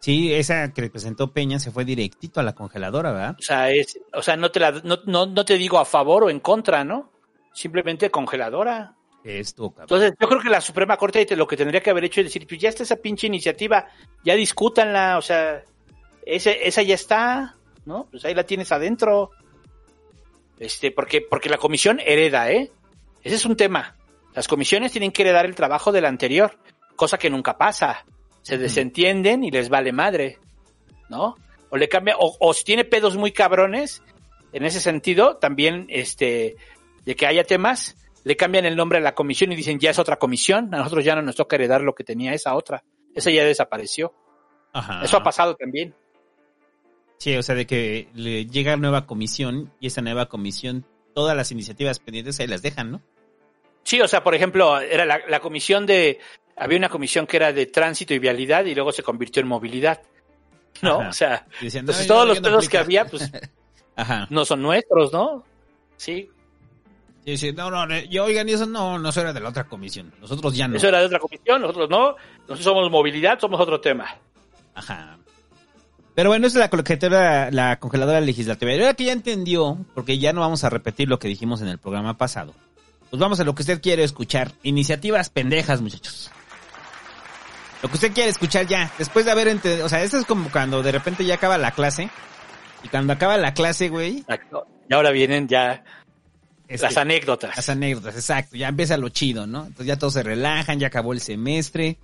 Sí, esa que presentó Peña se fue directito a la congeladora, ¿verdad? O sea, es, o sea, no te la, no, no, no te digo a favor o en contra, ¿no? Simplemente congeladora. Esto, cabrón. Entonces, yo creo que la Suprema Corte te- lo que tendría que haber hecho es decir, pues ya está esa pinche iniciativa, ya discútanla, o sea, ese, esa ya está, ¿no? Pues ahí la tienes adentro. Este, porque, porque la comisión hereda, ¿eh? Ese es un tema. Las comisiones tienen que heredar el trabajo del anterior, cosa que nunca pasa. Se desentienden y les vale madre, ¿no? O le cambia, o, o si tiene pedos muy cabrones, en ese sentido, también, este, de que haya temas, le cambian el nombre a la comisión y dicen ya es otra comisión, a nosotros ya no nos toca heredar lo que tenía esa otra. Esa ya desapareció. Ajá. Eso ha pasado también. Sí, o sea, de que le llega nueva comisión y esa nueva comisión, todas las iniciativas pendientes ahí las dejan, ¿no? Sí, o sea, por ejemplo, era la, la comisión de, había una comisión que era de tránsito y vialidad y luego se convirtió en movilidad. ¿No? Ajá. O sea, entonces "No, todos los pedos que aplica". había, pues, Ajá. no son nuestros, ¿no? Sí. Y dice, no, no, yo, oigan, y eso no, no eso era de la otra comisión. Nosotros ya no. Eso era de otra comisión, nosotros no. Nosotros somos movilidad, somos otro tema. Ajá. Pero bueno, esa es la congeladora, la congeladora legislativa. Y ahora que ya entendió, porque ya no vamos a repetir lo que dijimos en el programa pasado, pues vamos a lo que usted quiere escuchar. Iniciativas pendejas, muchachos. Lo que usted quiere escuchar ya, después de haber entendido, o sea, esto es como cuando de repente ya acaba la clase, y cuando acaba la clase, güey, Exacto. Y ahora vienen ya este, las anécdotas. las anécdotas, exacto, ya empieza lo chido, ¿no? Entonces ya todos se relajan, ya acabó el semestre.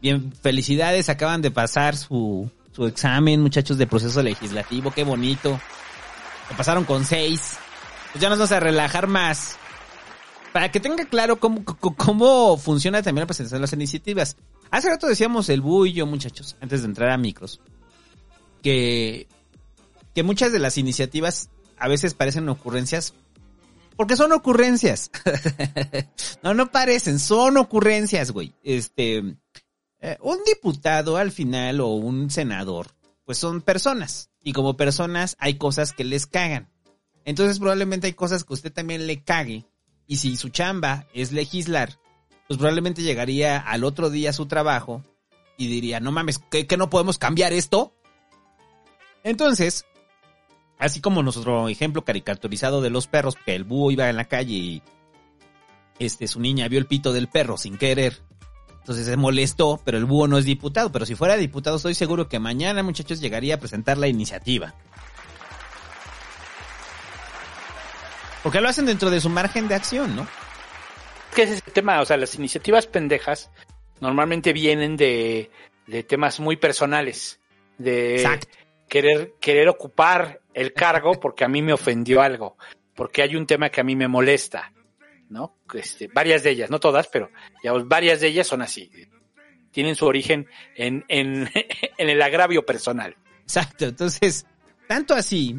Bien, felicidades, acaban de pasar su, su examen, muchachos, de proceso legislativo, qué bonito. Lo pasaron con seis. Pues ya nos vamos a relajar más. Para que tenga claro cómo, cómo funciona también la presentación de las iniciativas. Hace rato decíamos el Bu y yo, muchachos, antes de entrar a micros, que, que muchas de las iniciativas a veces parecen ocurrencias porque son ocurrencias. no, no parecen, son ocurrencias, güey. Este, eh, un diputado al final o un senador, pues son personas. Y como personas hay cosas que les cagan. Entonces probablemente hay cosas que usted también le cague. Y si su chamba es legislar, pues probablemente llegaría al otro día a su trabajo y diría, no mames, ¿qué, qué no podemos cambiar esto? Entonces, Así como nuestro ejemplo caricaturizado de los perros, que el búho iba en la calle y este, su niña vio el pito del perro sin querer. Entonces se molestó, pero el búho no es diputado. Pero si fuera diputado, estoy seguro que mañana, muchachos, llegaría a presentar la iniciativa. Porque lo hacen dentro de su margen de acción, ¿no? Que ese es el tema, o sea, las iniciativas pendejas normalmente vienen de, de temas muy personales, de Exacto. querer, querer ocupar el cargo porque a mí me ofendió algo, porque hay un tema que a mí me molesta, ¿no? Este, varias de ellas, no todas, pero digamos, varias de ellas son así. tienen su origen en, en, en el agravio personal. Exacto, entonces, tanto así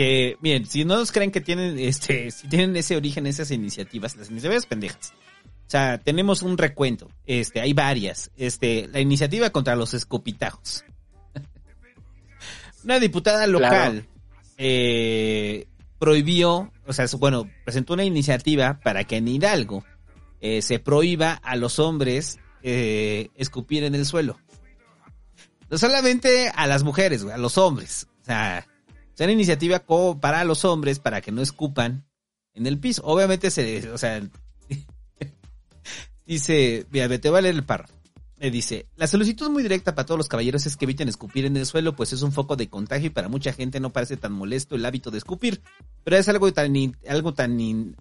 que, miren, si no nos creen que tienen, este, si tienen ese origen, esas iniciativas, las iniciativas pendejas. O sea, tenemos un recuento, este, hay varias, este, la iniciativa contra los escopitajos. Una diputada local, eh, prohibió, o sea, bueno, presentó una iniciativa para que en Hidalgo eh, se prohíba a los hombres eh, escupir en el suelo. No solamente a las mujeres, a los hombres. O sea, es iniciativa co- para los hombres para que no escupan en el piso. Obviamente se, o sea, dice, mira, te voy a leer el párrafo. Me dice, la solicitud muy directa para todos los caballeros es que eviten escupir en el suelo, pues es un foco de contagio y para mucha gente no parece tan molesto el hábito de escupir, pero es algo tan, algo tan,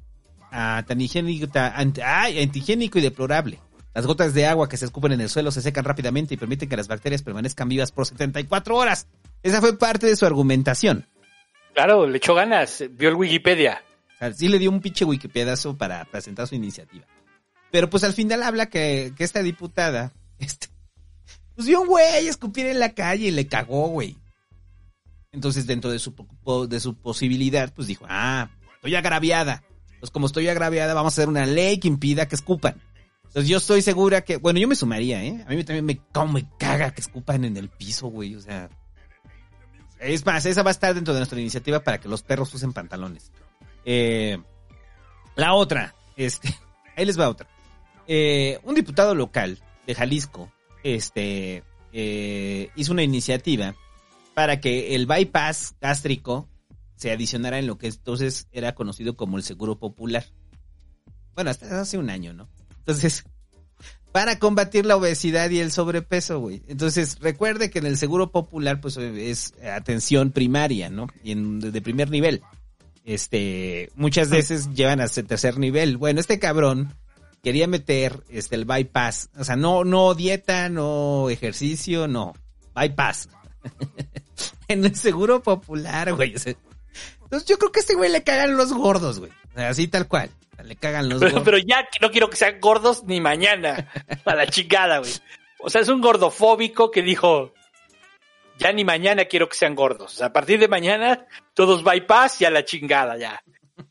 ah, tan higiénico, tan, antihigiénico y deplorable. Las gotas de agua que se escupen en el suelo se secan rápidamente y permiten que las bacterias permanezcan vivas por 74 horas. Esa fue parte de su argumentación. Claro, le echó ganas, vio el Wikipedia. O sea, sí le dio un pinche wikipediazo para presentar su iniciativa. Pero pues al final habla que, que esta diputada, este, pues vio un güey escupir en la calle y le cagó, güey. Entonces dentro de su, de su posibilidad, pues dijo, ah, estoy agraviada. Pues como estoy agraviada, vamos a hacer una ley que impida que escupan. Entonces yo estoy segura que, bueno, yo me sumaría, ¿eh? A mí también me, como me caga que escupan en el piso, güey, o sea. Es más, esa va a estar dentro de nuestra iniciativa para que los perros usen pantalones. Eh, la otra, este, ahí les va otra. Eh, un diputado local de Jalisco, este, eh, hizo una iniciativa para que el bypass gástrico se adicionara en lo que entonces era conocido como el seguro popular. Bueno, hasta hace un año, ¿no? Entonces, para combatir la obesidad y el sobrepeso, güey. Entonces, recuerde que en el seguro popular, pues es atención primaria, ¿no? Y en, de primer nivel. Este, muchas veces llevan hasta el tercer nivel. Bueno, este cabrón quería meter este el bypass, o sea, no no dieta, no ejercicio, no, bypass. en el seguro popular, güey. Entonces, yo creo que a este güey le cagan los gordos, güey. Así tal cual. Le cagan los Pero, gordos. pero ya no quiero que sean gordos ni mañana. A la chingada, güey. O sea, es un gordofóbico que dijo, ya ni mañana quiero que sean gordos. O sea, a partir de mañana, todos bypass y a la chingada ya.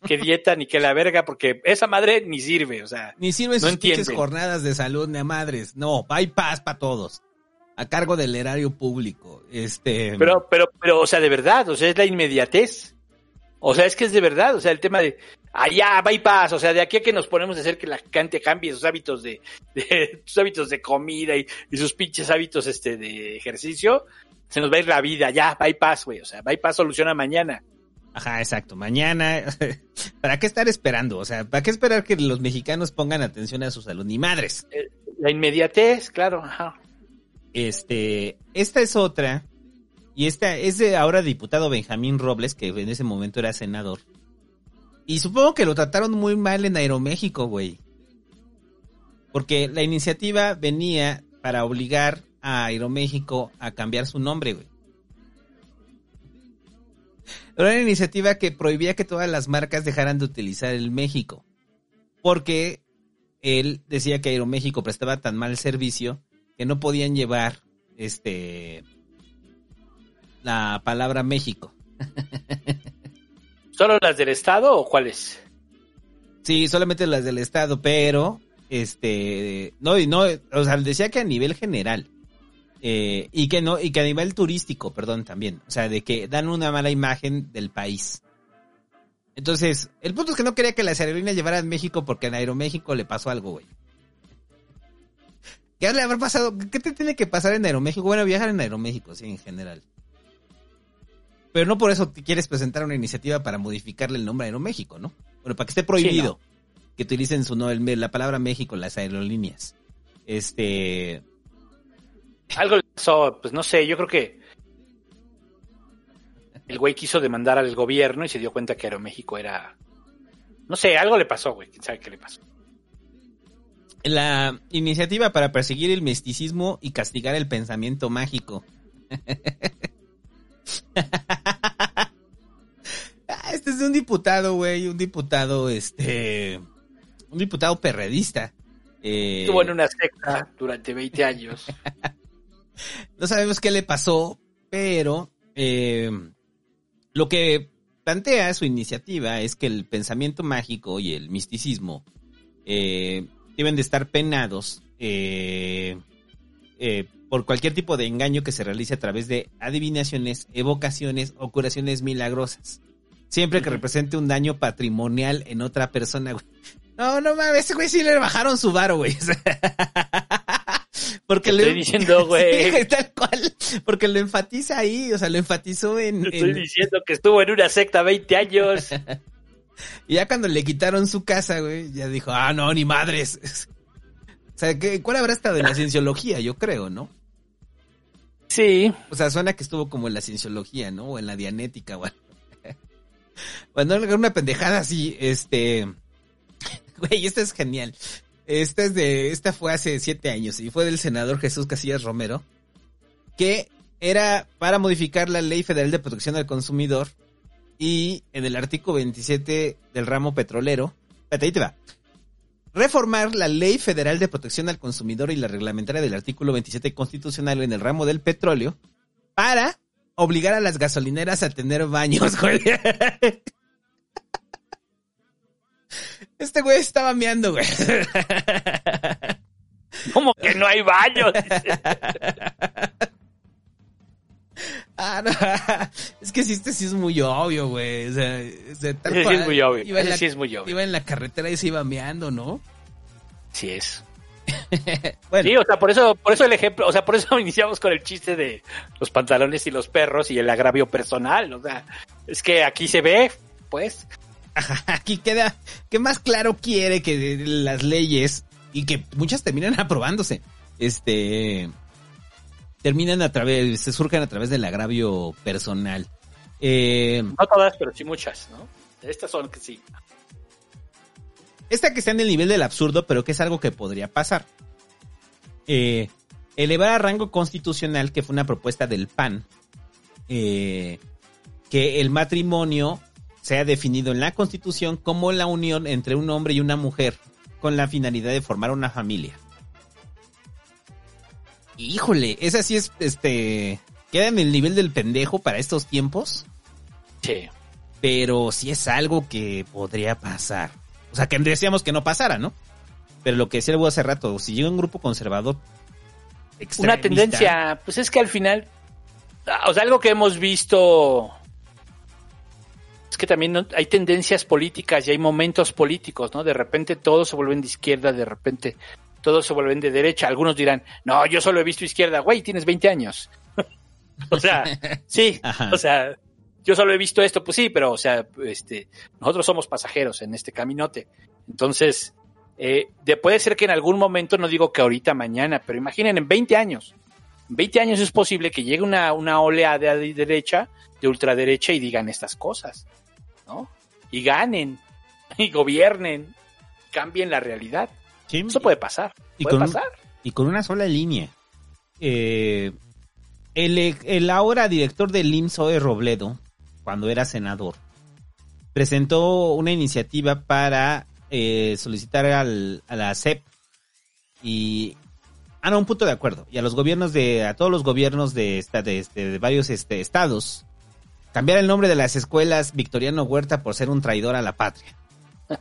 Que dieta ni que la verga, porque esa madre ni sirve, o sea. Ni sirven no sus jornadas de salud ni a madres. No, bypass para todos. A cargo del erario público. Este. Pero, pero, pero, o sea, de verdad, o sea, es la inmediatez. O sea, es que es de verdad, o sea, el tema de, allá, bypass, o sea, de aquí a que nos ponemos a hacer que la gente cambie sus hábitos de, de sus hábitos de comida y, y sus pinches hábitos, este, de ejercicio, se nos va a ir la vida, ya, bypass, güey, o sea, bypass soluciona mañana. Ajá, exacto. Mañana. ¿Para qué estar esperando? O sea, ¿para qué esperar que los mexicanos pongan atención a su salud? Ni madres. Eh, La inmediatez, claro, ajá. Este. Esta es otra. Y esta es de ahora diputado Benjamín Robles, que en ese momento era senador. Y supongo que lo trataron muy mal en Aeroméxico, güey. Porque la iniciativa venía para obligar a Aeroméxico a cambiar su nombre, güey. Era una iniciativa que prohibía que todas las marcas dejaran de utilizar el México. Porque él decía que Aeroméxico prestaba tan mal servicio que no podían llevar este la palabra México. ¿Solo las del Estado o cuáles? Sí, solamente las del estado, pero este no y no, o sea, decía que a nivel general eh, y que no y que a nivel turístico, perdón, también, o sea, de que dan una mala imagen del país. Entonces, el punto es que no quería que las aerolíneas llevaran México porque en Aeroméxico le pasó algo, güey. ¿Qué le habrá pasado? ¿Qué te tiene que pasar en Aeroméxico? Bueno, viajar en Aeroméxico, sí, en general. Pero no por eso te quieres presentar una iniciativa para modificarle el nombre a Aeroméxico, ¿no? Bueno, para que esté prohibido que utilicen su no, el- la palabra México en las aerolíneas. Este. Algo le pasó, pues no sé, yo creo que el güey quiso demandar al gobierno y se dio cuenta que Aeroméxico era... No sé, algo le pasó, güey, quién sabe qué le pasó. La iniciativa para perseguir el misticismo y castigar el pensamiento mágico. Ah, este es de un diputado, güey, un diputado, este, un diputado perredista Eh, Estuvo en una secta durante 20 años. no sabemos qué le pasó, pero eh, lo que plantea su iniciativa es que el pensamiento mágico y el misticismo eh, deben de estar penados eh, eh, por cualquier tipo de engaño que se realice a través de adivinaciones, evocaciones o curaciones milagrosas. Siempre que represente un daño patrimonial en otra persona, güey. No, no mames, ese güey sí le bajaron su varo, güey. Porque le- estoy diciendo, güey. Sí, tal cual. Porque lo enfatiza ahí, o sea, lo enfatizó en... Te estoy en- diciendo que estuvo en una secta 20 años. Y ya cuando le quitaron su casa, güey, ya dijo, ah, no, ni madres. O sea, ¿qué- ¿cuál habrá estado en la cienciología? Yo creo, ¿no? Sí. O sea, suena que estuvo como en la cienciología, ¿no? O en la dianética, güey. Bueno, una pendejada así, este... Güey, esta es genial. Esta es de... Esta fue hace siete años y fue del senador Jesús Casillas Romero, que era para modificar la Ley Federal de Protección al Consumidor y en el artículo 27 del ramo petrolero... Espérate, ahí te va. Reformar la Ley Federal de Protección al Consumidor y la reglamentaria del artículo 27 constitucional en el ramo del petróleo para obligar a las gasolineras a tener baños, güey. Este güey estaba meando, güey. ¿Cómo que no hay baños? Ah, no. Es que sí, este sí es muy obvio, güey. O sea, o sea, tal Ese sí cual, es muy obvio, Iba en, la, sí es muy obvio. iba en la carretera y se iba meando, ¿no? Sí es. Bueno. Sí, o sea, por eso, por eso el ejemplo, o sea, por eso iniciamos con el chiste de los pantalones y los perros y el agravio personal. O sea, es que aquí se ve, pues. Aquí queda que más claro quiere que las leyes y que muchas terminan aprobándose. Este terminan a través, se surgen a través del agravio personal. Eh, No todas, pero sí muchas, ¿no? Estas son que sí. esta que está en el nivel del absurdo, pero que es algo que podría pasar. Eh, elevar a rango constitucional, que fue una propuesta del PAN, eh, que el matrimonio sea definido en la Constitución como la unión entre un hombre y una mujer con la finalidad de formar una familia. Híjole, esa sí es, este, queda en el nivel del pendejo para estos tiempos, Sí. pero sí es algo que podría pasar. O sea, que decíamos que no pasara, ¿no? Pero lo que decía el hace rato, si llega un grupo conservador Una tendencia, pues es que al final, o sea, algo que hemos visto es que también hay tendencias políticas y hay momentos políticos, ¿no? De repente todos se vuelven de izquierda, de repente todos se vuelven de derecha. Algunos dirán, no, yo solo he visto izquierda, güey, tienes 20 años. o sea, sí, Ajá. o sea, yo solo he visto esto, pues sí, pero, o sea, este, nosotros somos pasajeros en este caminote. Entonces, eh, de, puede ser que en algún momento, no digo que ahorita, mañana, pero imaginen en 20 años. En 20 años es posible que llegue una, una oleada de derecha, de ultraderecha y digan estas cosas, ¿no? Y ganen, y gobiernen, cambien la realidad. Sí, Eso puede pasar. Y Puede con- pasar. y con una sola línea. Eh, el, el ahora director del IMSS, Zoe Robledo, cuando era senador, presentó una iniciativa para eh, solicitar al, a la CEP y ah no un punto de acuerdo y a los gobiernos de a todos los gobiernos de esta- de, este, de varios este, estados cambiar el nombre de las escuelas Victoriano Huerta por ser un traidor a la patria.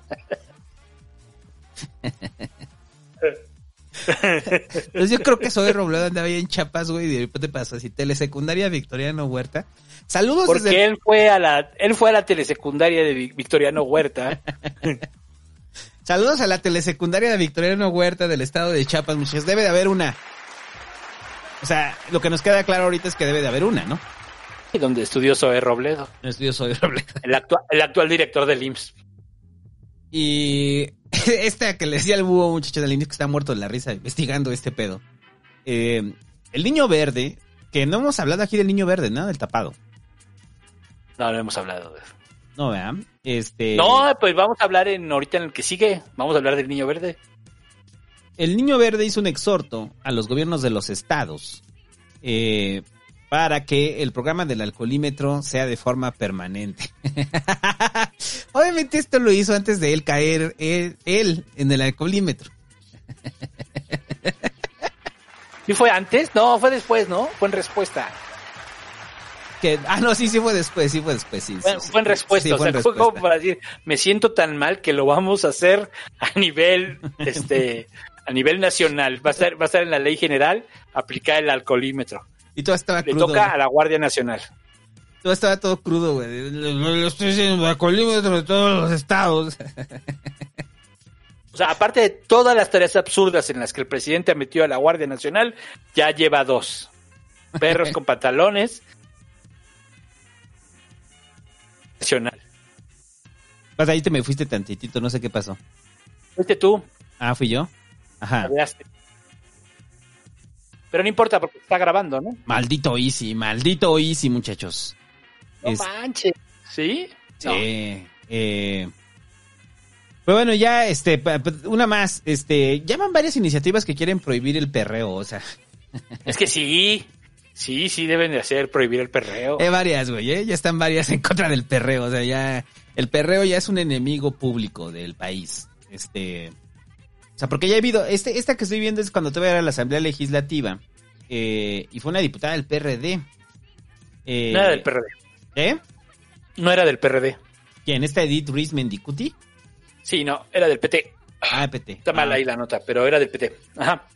Entonces yo creo que Zoe Robledo andaba ahí en Chiapas, güey, y de repente pasó así, telesecundaria Victoriano Huerta. Saludos Porque desde... él fue a la, él fue a la telesecundaria de Vi- Victoriano Huerta. Saludos a la telesecundaria de Victoriano Huerta del estado de Chiapas, muchachos. Debe de haber una. O sea, lo que nos queda claro ahorita es que debe de haber una, ¿no? donde estudió Zoe Robledo, No estudio Zoe Robledo. el actual, el actual director del IMSS. Y esta que le decía al búho, muchacho del indio que está muerto de la risa investigando este pedo. Eh, el niño verde, que no hemos hablado aquí del niño verde, ¿no? Del tapado. No, no hemos hablado de eso. No, vean. Este. No, pues vamos a hablar en ahorita en el que sigue. Vamos a hablar del niño verde. El Niño Verde hizo un exhorto a los gobiernos de los estados eh, para que el programa del alcoholímetro sea de forma permanente. Obviamente esto lo hizo antes de él caer él, él en el alcoholímetro. ¿Y fue antes? No, fue después, ¿no? Fue en respuesta. Que, ah, no, sí, sí fue después, sí fue después, sí. Fue, sí, sí. fue en respuesta, Sí, o sea, fue como para decir, me siento tan mal que lo vamos a hacer a nivel, este, a nivel nacional. Va a estar, va a estar en la ley general aplicar el alcoholímetro. Y todo estaba Le crudo. toca a la Guardia Nacional. Todo estaba todo crudo, güey. Lo, estoy haciendo a colímetro de todos los estados. O sea, aparte de todas las tareas absurdas en las que el presidente ha metido a la Guardia Nacional, ya lleva dos. Perros con pantalones. Nacional. Pues ahí te me fuiste tantitito, no sé qué pasó. Fuiste tú, Ah, fui yo. Ajá. hablaste. Pero no importa porque está grabando, ¿no? Maldito Easy, maldito Easy, muchachos. No Es- manches. ¿Sí? Sí. No. eh, pero bueno, ya, este, una más, este, llaman varias iniciativas que quieren prohibir el perreo, o sea, Es que sí. Sí, sí deben de hacer prohibir el perreo. hay varias, güey, ¿eh? ya están varias en contra del perreo, o sea, ya, el perreo ya es un enemigo público del país, este, o sea, porque ya he habido, este, esta que estoy viendo es cuando todavía era la Asamblea Legislativa, eh, y fue una diputada del PRD. Eh, no era del PRD. ¿Eh? No era del PRD. ¿Quién? ¿Esta Edith Ruiz Mendicuti? Sí, no, era del PT. Ah, PT. Está mal Ah. ahí la nota, pero era del PT. Ajá.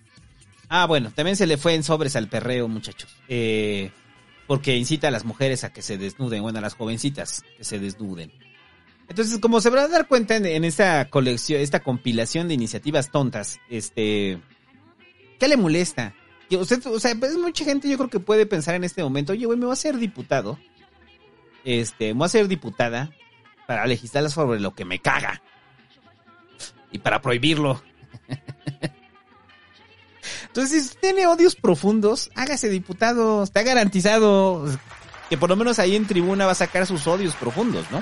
Ah, bueno, también se le fue en sobres al perreo, muchachos. Eh, porque incita a las mujeres a que se desnuden, bueno, a las jovencitas que se desnuden. Entonces, como se van a dar cuenta en, esta colección, esta compilación de iniciativas tontas, este, ¿qué le molesta? O sea, pues mucha gente yo creo que puede pensar en este momento, oye, güey, me voy a ser diputado, este, me voy a ser diputada para legislar sobre lo que me caga y para prohibirlo. Entonces, si tiene odios profundos, hágase diputado. Está garantizado que por lo menos ahí en tribuna va a sacar sus odios profundos, ¿no?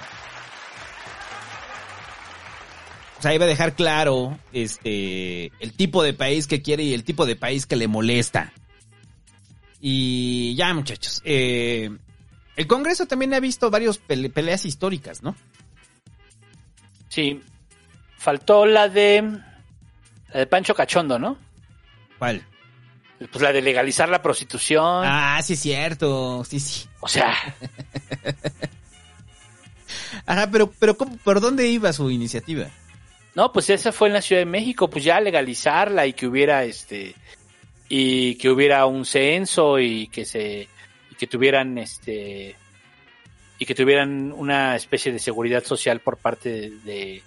O sea, va a dejar claro este el tipo de país que quiere y el tipo de país que le molesta. Y ya, muchachos. eh, el Congreso también ha visto varios pele- peleas históricas, ¿no? Sí. Faltó la de. La de Pancho Cachondo, ¿no? ¿Cuál? Pues la de legalizar la prostitución. Ah, sí, cierto. Sí, sí. O sea, Ajá, pero, pero ¿cómo- ¿por dónde iba su iniciativa? No, pues esa fue en la Ciudad de México, pues ya legalizarla y que hubiera este. Y que hubiera un censo y que se. Y que tuvieran este. Y que tuvieran una especie de seguridad social por parte de. de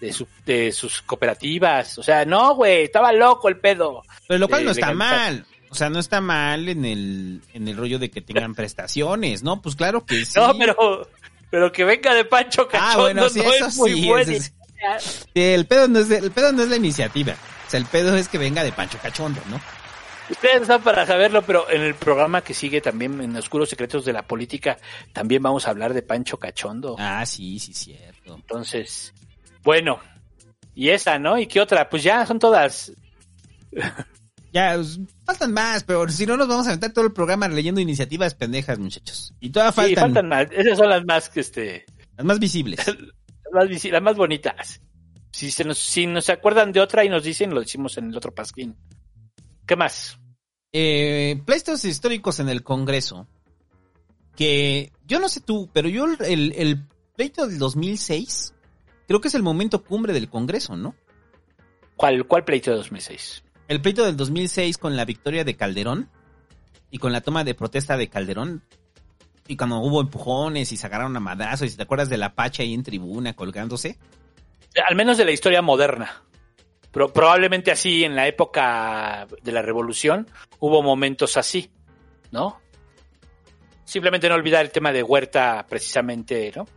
de, su- de sus cooperativas. O sea, no, güey, estaba loco el pedo. Pero lo cual no está mal. O sea, no está mal en el, en el rollo de que tengan prestaciones, ¿no? Pues claro que sí. No, pero, pero que venga de Pancho Cachondo Ah, bueno, sí, no eso es muy sí, buena eso sí. el pedo no es de- el pedo no es la iniciativa. O sea, el pedo es que venga de Pancho Cachondo, ¿no? Ustedes están para saberlo, pero en el programa que sigue también, en Oscuros Secretos de la Política, también vamos a hablar de Pancho Cachondo. Ah, sí, sí, cierto. Entonces, bueno, y esa, ¿no? ¿Y qué otra? Pues ya son todas. Ya, pues, faltan más, pero si no nos vamos a aventar todo el programa leyendo iniciativas pendejas, muchachos. Y todavía Sí, faltan, faltan más. Esas son las más, este, las más visibles. las más, visi- las más bonitas. Si se nos, si nos acuerdan de otra y nos dicen, lo decimos en el otro pasquín. ¿Qué más? Eh, pleitos históricos en el Congreso. Que yo no sé tú, pero yo el, el pleito del 2006 creo que es el momento cumbre del Congreso, ¿no? ¿Cuál, cuál pleito de 2006? El pleito del 2006 con la victoria de Calderón y con la toma de protesta de Calderón. Y cuando hubo empujones y se agarraron a madrazos, y si te acuerdas de la pacha ahí en tribuna colgándose. Al menos de la historia moderna. Pero probablemente así en la época de la revolución hubo momentos así, ¿no? Simplemente no olvidar el tema de Huerta precisamente, ¿no?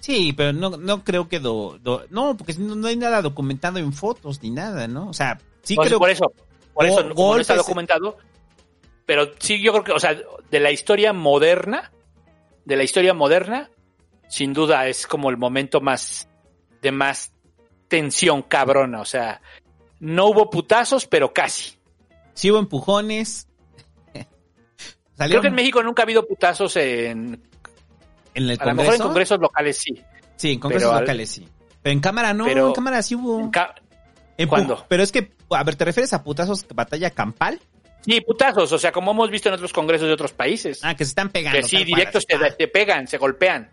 Sí, pero no, no creo que... do- do- no, porque no, no hay nada documentado en fotos ni nada, ¿no? O sea, sí Por- creo por eso, por eso no- como no está documentado. Pero sí, yo creo que, o sea, de la historia moderna, de la historia moderna, sin duda es como el momento más, de más tensión cabrona. O sea, no hubo putazos, pero casi. Sí hubo empujones. Creo que en México nunca ha habido putazos en, en el a lo mejor en Congreso. congresos locales sí. Sí, en congresos Pero al- locales sí. Pero en cámara no, pero- en cámara sí hubo. En, ca- Empu- ¿Cuándo? Pero es que, a ver, ¿te refieres a putazos batalla campal? Sí, putazos, o sea, como hemos visto en otros congresos de otros países. Ah, que se están pegando. que sí, directos te, te pegan, se golpean.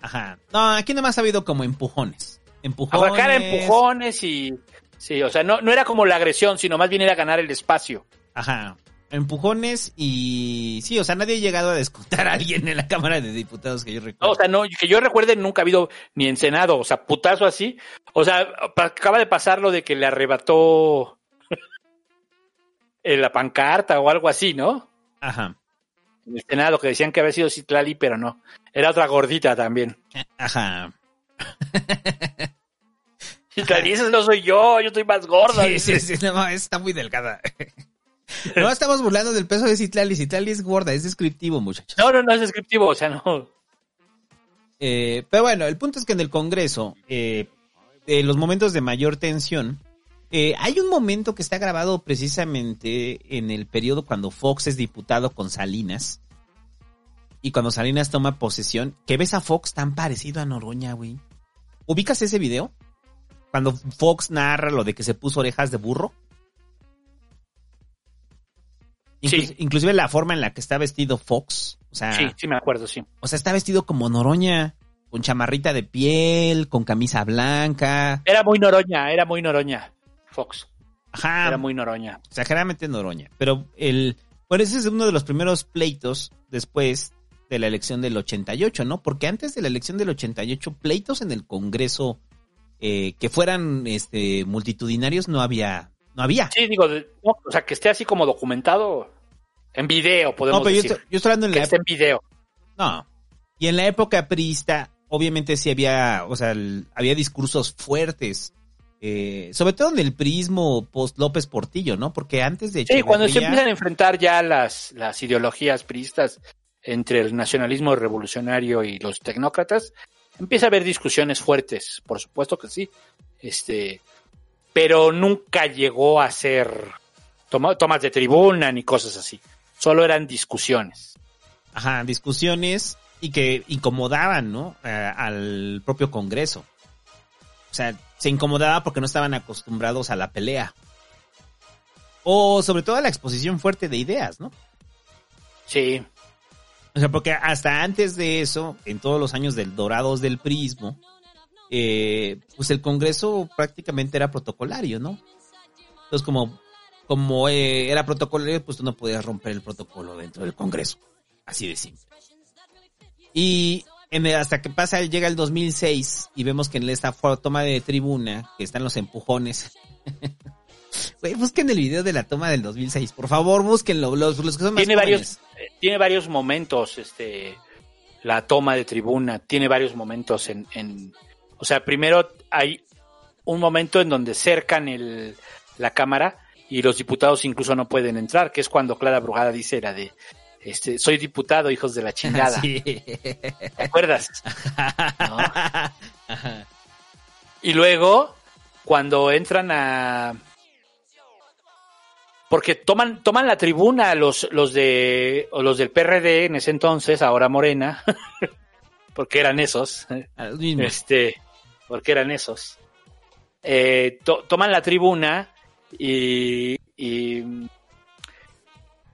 Ajá. No, aquí nomás ha habido como empujones. Empujones. Abarcar empujones y... Sí, o sea, no, no era como la agresión, sino más bien era ganar el espacio. Ajá. Empujones y... Sí, o sea, nadie ha llegado a descontar a alguien en la Cámara de Diputados que yo No, recuerdo. o sea, no, que yo recuerde nunca ha habido ni en Senado, o sea, putazo así. O sea, acaba de pasar lo de que le arrebató en la pancarta o algo así, ¿no? Ajá. En el Senado, que decían que había sido Citlali, pero no. Era otra gordita también. Ajá. Citlali, ese no soy yo, yo estoy más gorda. Sí, sí, sí, no, está muy delgada. No estamos burlando del peso de Citlali. Citlali es gorda, es descriptivo, muchachos. No, no, no es descriptivo, o sea, no. Eh, pero bueno, el punto es que en el Congreso, eh, de los momentos de mayor tensión, eh, hay un momento que está grabado precisamente en el periodo cuando Fox es diputado con Salinas. Y cuando Salinas toma posesión, que ves a Fox tan parecido a Noroña, güey. ¿Ubicas ese video? Cuando Fox narra lo de que se puso orejas de burro. Sí. Inclusive la forma en la que está vestido Fox. O sea, Sí, sí me acuerdo, sí. o sea, está vestido como Noroña, con chamarrita de piel, con camisa blanca. Era muy noroña, era muy noroña, Fox. Ajá. Era muy noroña. exageradamente Noroña. Pero el. Bueno, ese es uno de los primeros pleitos después de la elección del 88, ¿no? Porque antes de la elección del 88, pleitos en el Congreso eh, que fueran este multitudinarios no había. No había. Sí, digo, no, o sea, que esté así como documentado en video, podemos No, pero yo decir. estoy, yo estoy hablando en que la esté en video. No. Y en la época priista, obviamente sí había, o sea, el- había discursos fuertes. Eh, sobre todo en el prismo post López Portillo, ¿no? Porque antes de Sí, cuando se Echeverría- empiezan a enfrentar ya las, las ideologías priistas entre el nacionalismo revolucionario y los tecnócratas, empieza a haber discusiones fuertes, por supuesto que sí. Este, pero nunca llegó a ser toma- tomas de tribuna ni cosas así. Solo eran discusiones. Ajá, discusiones y que incomodaban, ¿no? Eh, al propio Congreso. O sea, se incomodaba porque no estaban acostumbrados a la pelea. O sobre todo a la exposición fuerte de ideas, ¿no? Sí. O sea, porque hasta antes de eso, en todos los años del Dorados del Prismo, eh, pues el Congreso prácticamente era protocolario, ¿no? Entonces, como, como eh, era protocolario, pues tú no podías romper el protocolo dentro del Congreso. Así de simple. Y en el- hasta que pasa, llega el 2006 y vemos que en esta toma de tribuna, que están los empujones. Güey, busquen el video de la toma del 2006. Por favor, búsquenlo. Los, los que son más Tiene jóvenes. varios, eh, tiene varios momentos, este, la toma de tribuna, tiene varios momentos en, en, o sea, primero hay un momento en donde cercan el, la cámara y los diputados incluso no pueden entrar, que es cuando Clara Brujada dice la de, este, soy diputado, hijos de la chingada. Sí. ¿Te acuerdas? ¿No? Y luego, cuando entran a... Porque toman, toman la tribuna los, los de, o los del PRD en ese entonces, ahora Morena, porque eran esos, este, porque eran esos. Eh, to- toman la tribuna y, y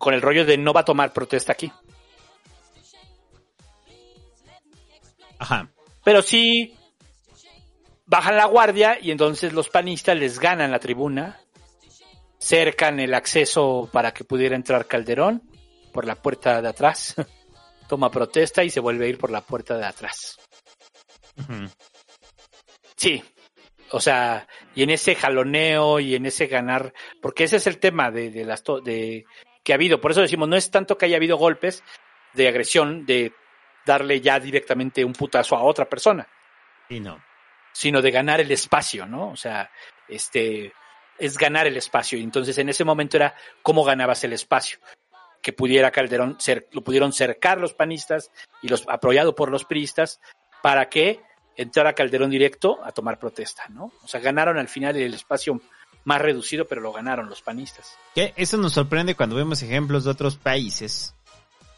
con el rollo de no va a tomar protesta aquí. Ajá. Pero sí bajan la guardia y entonces los panistas les ganan la tribuna, cercan el acceso para que pudiera entrar Calderón por la puerta de atrás, toma protesta y se vuelve a ir por la puerta de atrás. Sí, o sea, y en ese jaloneo y en ese ganar, porque ese es el tema de, de las to- de que ha habido, por eso decimos, no es tanto que haya habido golpes de agresión, de darle ya directamente un putazo a otra persona, Sí, no. sino de ganar el espacio, ¿no? O sea, este es ganar el espacio. Y entonces en ese momento era cómo ganabas el espacio. Que pudiera Calderón cer- lo pudieron cercar los panistas y los apoyado por los priistas para que entrara Calderón directo a tomar protesta, ¿no? O sea, ganaron al final el espacio más reducido, pero lo ganaron los panistas. Que eso nos sorprende cuando vemos ejemplos de otros países.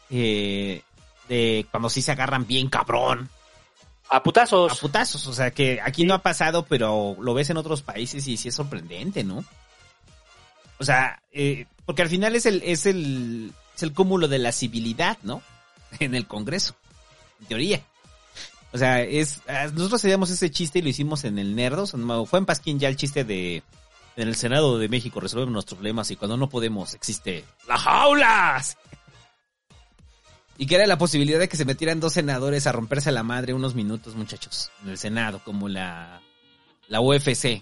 eh, de cuando sí se agarran bien cabrón. A putazos. A putazos, o sea que aquí no ha pasado, pero lo ves en otros países y sí es sorprendente, ¿no? O sea, eh, porque al final es el, es el, es el cúmulo de la civilidad, ¿no? En el Congreso, en teoría. O sea, es, ah, nosotros hacíamos ese chiste y lo hicimos en el Nerdos, fue en Pasquín ya el chiste de, en el Senado de México resolvemos nuestros problemas y cuando no podemos existe la jaulas. Y que era la posibilidad de que se metieran dos senadores a romperse la madre unos minutos, muchachos, en el Senado, como la, la UFC.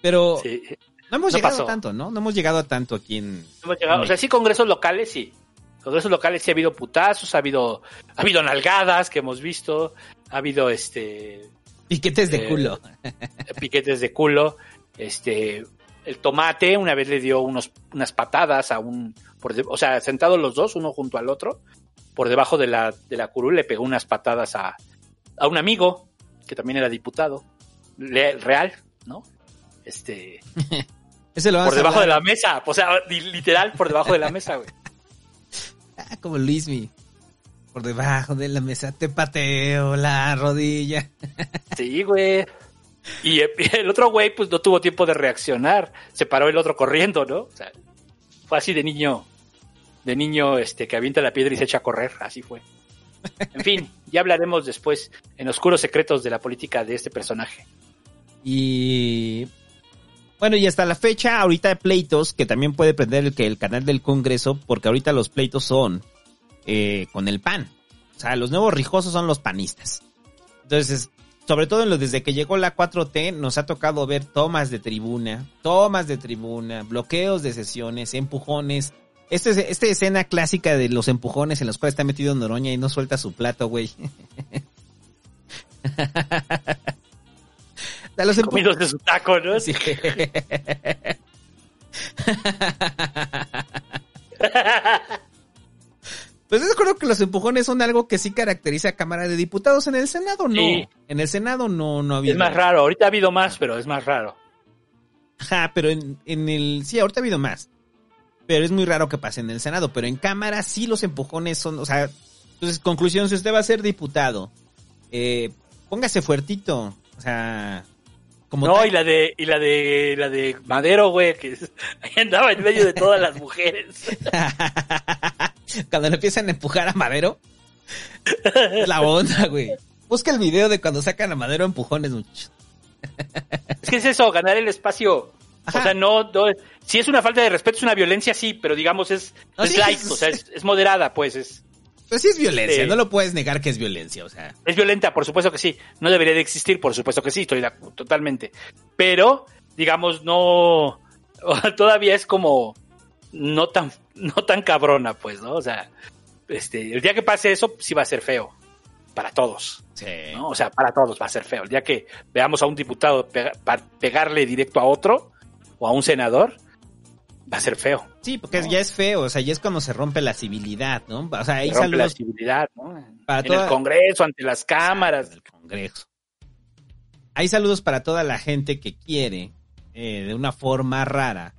Pero Sí. no hemos No llegado pasó. a tanto, ¿no? No hemos llegado a tanto aquí en... Hemos llegado- o sea, sí, congresos locales, sí. Congresos locales sí ha habido putazos, ha habido, ha habido nalgadas que hemos visto, ha habido este Piquetes de Eh, culo. piquetes de culo, este el tomate una vez le dio unos, unas patadas a un, por de- o sea, sentados los dos, uno junto al otro, por debajo de la, de la curul le pegó unas patadas a, a un amigo que también era diputado, le- real, ¿no? Este, Ese lo por debajo de la mesa, o sea, li- literal por debajo de la mesa, güey. Ah, como Luismi. Por debajo de la mesa te pateo la rodilla. Sí, güey. Y el otro güey, pues no tuvo tiempo de reaccionar. Se paró el otro corriendo, ¿no? O sea, fue así de niño, de niño, este, que avienta la piedra y se echa a correr. Así fue. En fin, ya hablaremos después en oscuros secretos de la política de este personaje. Y bueno, y hasta la fecha, ahorita hay pleitos que también puede prender el, que el canal del Congreso, porque ahorita los pleitos son eh, con el PAN. O sea, los nuevos rijosos son los panistas. Entonces, sobre todo en lo desde que llegó la 4T, nos ha tocado ver tomas de tribuna, tomas de tribuna, bloqueos de sesiones, empujones. Esta es- esta escena clásica de los empujones en los cuales está metido Noroña y no suelta su plato, güey. Los empu- Comiéndose su taco, ¿no? Sí. Pues es creo que los empujones son algo que sí caracteriza a Cámara de Diputados. En el Senado no. Sí. En el Senado no, no ha habido. Es más raro. Ahorita ha habido más, pero es más raro. Ajá, pero en, en el... Sí, ahorita ha habido más. Pero es muy raro que pase en el Senado. Pero en Cámara sí los empujones son... O sea, entonces conclusión, si usted va a ser diputado, eh, póngase fuertito. O sea... Como no, tal- y la de, y la de, la de Madero, güey, que andaba en medio de todas las mujeres. cuando le empiezan a empujar a Madero. Es la onda, güey. Busca el video de cuando sacan a Madero empujones, muchachos. Es que es eso, ganar el espacio. Ajá. O sea, no, no, si es una falta de respeto, es una violencia, sí, pero digamos es, No, es sí, light, es- o sea, es, es moderada, pues, es, Pues sí es violencia, no lo puedes negar que es violencia, o sea. es violenta, por supuesto que sí. No debería de existir, por supuesto que sí, estoy totalmente. Pero, digamos, no, todavía es como, no tan, no tan cabrona, pues, ¿no? O sea, este, el día que pase eso, sí va a ser feo. Para todos. Sí. ¿no? O sea, para todos va a ser feo. El día que veamos a un diputado pega- pegarle directo a otro o a un senador, va a ser feo. Sí, porque ya es feo, o sea, ya es cuando se rompe la civilidad, ¿no? O sea, hay Se rompe la saludos civilidad, ¿no? para en toda- el Congreso, ante las cámaras. del Congreso. Hay saludos para toda la gente que quiere, eh, de una forma rara,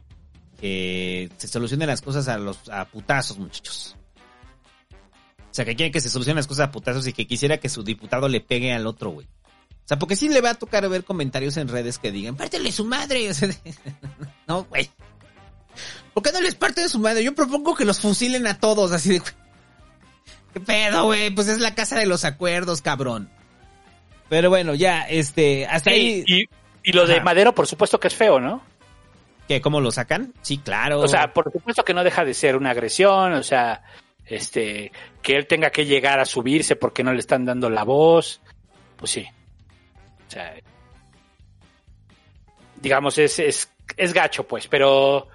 que se solucionen las cosas a los a putazos, muchachos. O sea, que quiere que se solucionen las cosas a putazos y que quisiera que su diputado le pegue al otro, güey. O sea, porque sí le va a tocar ver comentarios en redes que digan, pártele su madre. O sea, no, güey. ¿Por qué no les parte de su madre? Yo propongo que los fusilen a todos, así de... ¿Qué pedo, güey? Pues es la casa de los acuerdos, cabrón. Pero bueno, ya, este, hasta ahí... Y, y lo de. Madero, por supuesto que es feo, ¿no? ¿Qué, ¿Cómo lo sacan? Sí, claro. O sea, por supuesto que no deja de ser una agresión, o sea, este, que él tenga que llegar a subirse porque no le están dando la voz, pues sí. O sea, digamos, es, es, es gacho, pues, pero...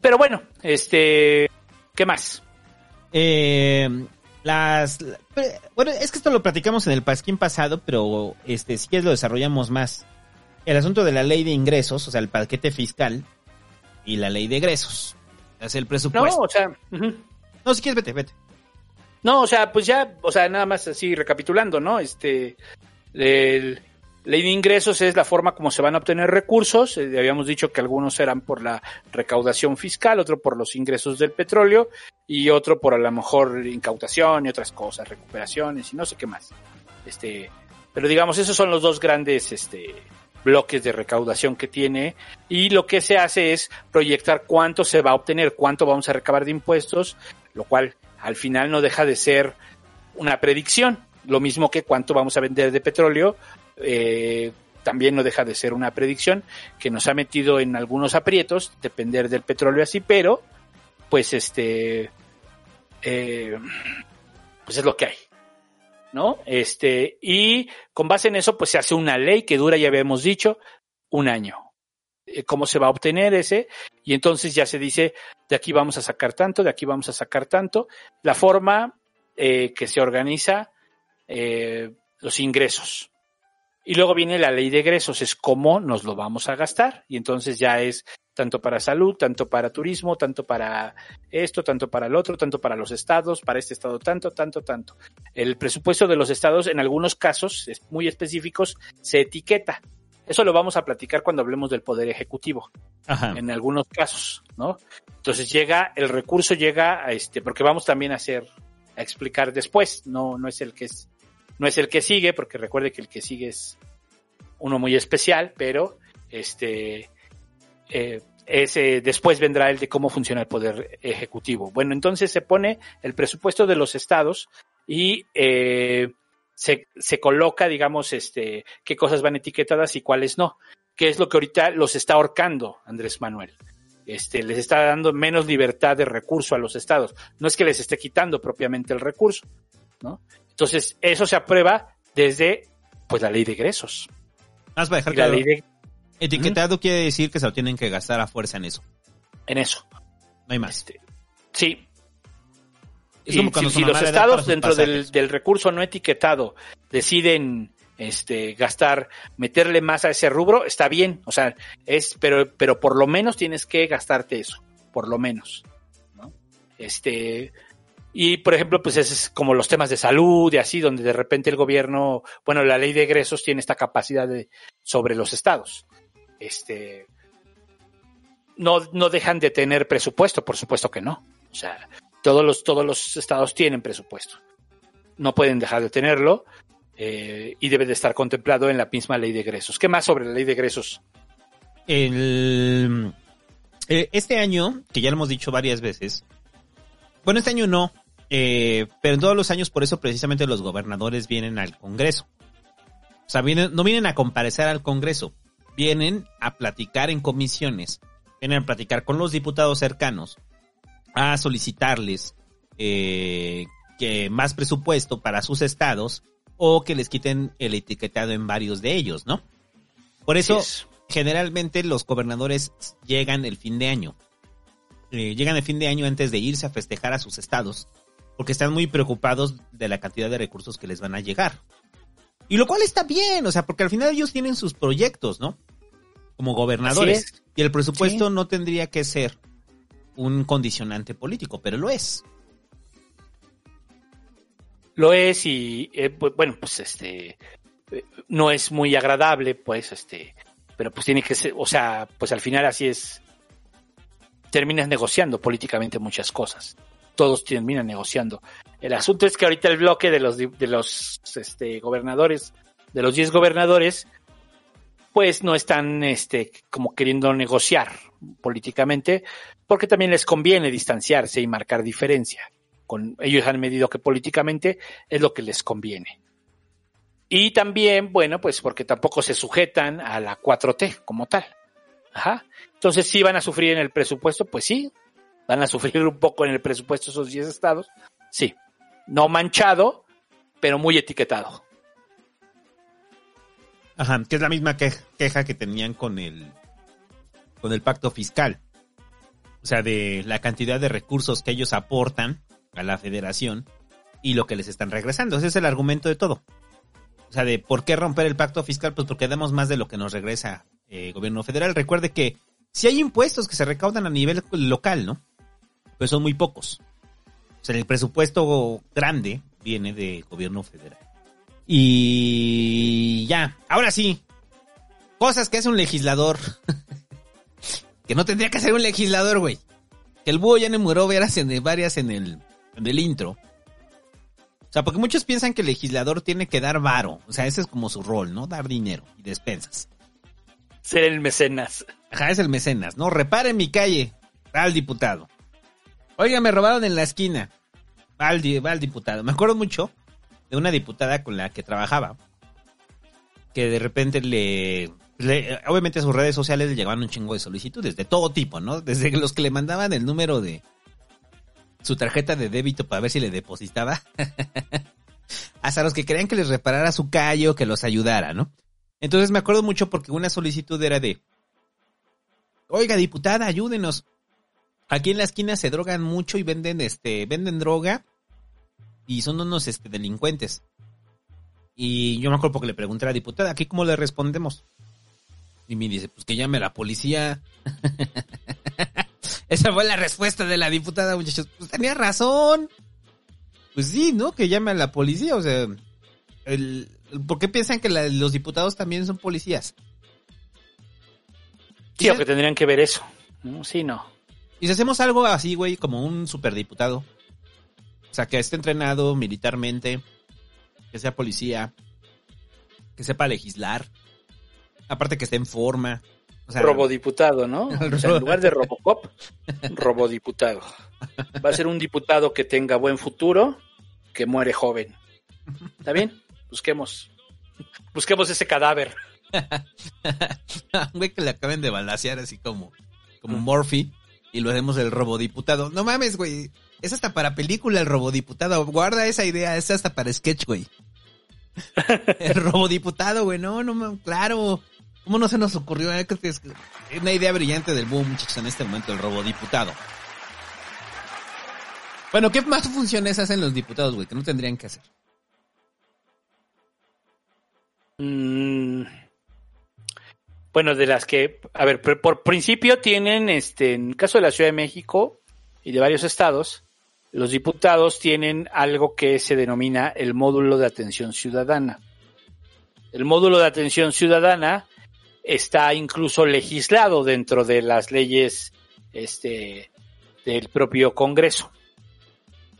Pero bueno, este, ¿qué más? Eh, las... la- bueno, es que esto lo platicamos en el pasquín pasado, pero este, si quieres lo desarrollamos más. El asunto de la ley de ingresos, o sea, el paquete fiscal y la ley de egresos. Es el No, presupuesto. o sea, ujú. No, si quieres, vete, vete. No, o sea, pues ya, o sea, nada más así recapitulando, ¿no? Este, el ley de ingresos es la forma como se van a obtener recursos. Eh, habíamos dicho que algunos eran por la recaudación fiscal, otro por los ingresos del petróleo y otro por a lo mejor incautación y otras cosas, recuperaciones y no sé qué más. Este, pero digamos, esos son los dos grandes este, bloques de recaudación que tiene y lo que se hace es proyectar cuánto se va a obtener, cuánto vamos a recabar de impuestos, lo cual al final no deja de ser una predicción, lo mismo que cuánto vamos a vender de petróleo, eh, también no deja de ser una predicción que nos ha metido en algunos aprietos, depender del petróleo así, pero pues este, eh, pues es lo que hay. ¿No? Este, y con base en eso, pues se hace una ley que dura, ya habíamos dicho, un año. Eh, ¿Cómo se va a obtener ese? Y entonces ya se dice, de aquí vamos a sacar tanto, de aquí vamos a sacar tanto. La forma eh, que se organiza eh, los ingresos. Y luego viene la ley de egresos, es cómo nos lo vamos a gastar. Y entonces ya es tanto para salud, tanto para turismo, tanto para esto, tanto para el otro, tanto para los estados, para este estado, tanto, tanto, tanto. El presupuesto de los estados, en algunos casos es- muy específicos, se etiqueta. Eso lo vamos a platicar cuando hablemos del poder ejecutivo, Ajá. en algunos casos, ¿no? Entonces llega, el recurso llega a este, porque vamos también a hacer, a explicar después, no, no es el que es, no es el que sigue, porque recuerde que el que sigue es uno muy especial, pero este, eh, después vendrá el de cómo funciona el poder ejecutivo. Bueno, entonces se pone el presupuesto de los estados y eh, se, se coloca, digamos, este, qué cosas van etiquetadas y cuáles no, que es lo que ahorita los está ahorcando Andrés Manuel. Este, les está dando menos libertad de recurso a los estados. No es que les esté quitando propiamente el recurso, ¿no? Entonces, eso se aprueba desde, pues, la ley de egresos. Más para dejar la claro, ley de, etiquetado quiere decir que se lo tienen que gastar a fuerza en eso. en eso. No hay más. Este, sí. Es Y si, los estados dentro del, del recurso no etiquetado deciden este gastar, meterle más a ese rubro, está bien, o sea, es, pero, pero por lo menos tienes que gastarte eso, por lo menos, ¿no? Este, y por ejemplo, pues es como los temas de salud y así, donde de repente el gobierno, bueno, la ley de egresos tiene esta capacidad de, sobre los estados. Este, no, no dejan de tener presupuesto, por supuesto que no. O sea, todos los, todos los estados tienen presupuesto. No pueden dejar de tenerlo eh, y debe de estar contemplado en la misma ley de egresos. ¿Qué más sobre la ley de egresos? El, eh, este año, que ya lo hemos dicho varias veces, bueno, este año no, eh, pero en todos los años por eso precisamente los gobernadores vienen al Congreso. O sea, vienen, no vienen a comparecer al Congreso, vienen a platicar en comisiones, vienen a platicar con los diputados cercanos, a solicitarles eh, que más presupuesto para sus estados o que les quiten el etiquetado en varios de ellos, ¿no? Por eso, generalmente los gobernadores llegan el fin de año. Eh, llegan el fin de año antes de irse a festejar a sus estados, porque están muy preocupados de la cantidad de recursos que les van a llegar. Y lo cual está bien, o sea, porque al final ellos tienen sus proyectos, ¿no? Como gobernadores. Y el presupuesto Sí. no tendría que ser un condicionante político, pero lo es. Lo es y, eh, bu- bueno, pues este, eh, no es muy agradable, pues, este, pero pues tiene que ser, o sea, pues al final así es, terminas negociando políticamente muchas cosas. Todos terminan negociando. El asunto es que ahorita el bloque de los, de los, este, gobernadores, de los 10 gobernadores, pues no están, este, como queriendo negociar políticamente, porque también les conviene distanciarse y marcar diferencia con ellos han medido que políticamente es lo que les conviene. Y también, bueno, pues porque tampoco se sujetan a la 4T como tal. Ajá. Entonces, sí van a sufrir en el presupuesto, pues sí, van a sufrir un poco en el presupuesto esos 10 estados. Sí. No manchado, pero muy etiquetado. Ajá, que es la misma que- queja que tenían con el con el pacto fiscal. O sea, de la cantidad de recursos que ellos aportan a la federación y lo que les están regresando. Ese es el argumento de todo. O sea, de por qué romper el pacto fiscal, pues porque damos más de lo que nos regresa el gobierno federal. Recuerde que si hay impuestos que se recaudan a nivel local, ¿no? Pues son muy pocos. O sea, el presupuesto grande viene del gobierno federal. Y ya, ahora sí. Cosas que hace un legislador. que no tendría que hacer un legislador, güey. Que el búho ya enumeró varias en, varias en el, en el intro. O sea, porque muchos piensan que el legislador tiene que dar varo. O sea, ese es como su rol, ¿no? Dar dinero y despensas. Ser el mecenas. Ajá, es el mecenas, ¿no? Repare mi calle. Va al diputado. Oiga, me robaron en la esquina. Va al, diputado. Me acuerdo mucho de una diputada con la que trabajaba. Que de repente le, le- Obviamente a sus redes sociales le llegaban un chingo de solicitudes. De todo tipo, ¿no? Desde los que le mandaban el número de su tarjeta de débito para ver si le depositaba. hasta los que querían que les reparara su callo, que los ayudara, ¿no? Entonces me acuerdo mucho porque una solicitud era de, oiga diputada, ayúdenos. Aquí en la esquina se drogan mucho y venden, este, venden droga y son unos, este, delincuentes. Y yo me acuerdo porque le pregunté a la diputada, ¿aquí cómo le respondemos? Y me dice, pues que llame a la policía. Esa fue la respuesta de la diputada, muchachos. Pues tenía razón. Pues sí, ¿no? Que llame a la policía, o sea, el, ¿por qué piensan que la- los diputados también son policías? Sí, aunque tendrían que ver eso. Sí, no. Y si hacemos algo así, güey, como un superdiputado, o sea, que esté entrenado militarmente, que sea policía, que sepa legislar, aparte que esté en forma, o sea, robodiputado, ¿no? O sea, en lugar de Robocop, robodiputado. Va a ser un diputado que tenga buen futuro, que muere joven. ¿Está bien? Busquemos. Busquemos ese cadáver. güey que le acaben de balasear así como, como Murphy y lo hacemos el robodiputado. No mames, güey. Es hasta para película el robodiputado. Guarda esa idea, es hasta para sketch, güey. El robodiputado, güey. No, no, mames, claro. ¿Cómo no se nos ocurrió? Eh, creo que Es una idea brillante del boom, muchachos, en este momento, el robodiputado. Bueno, ¿qué más funciones hacen los diputados, güey? Que no tendrían que hacer. Mm, bueno, de las que, a ver, por, principio tienen, este, en el caso de la Ciudad de México y de varios estados, los diputados tienen algo que se denomina el módulo de atención ciudadana. El módulo de atención ciudadana está incluso legislado dentro de las leyes, este, del propio Congreso.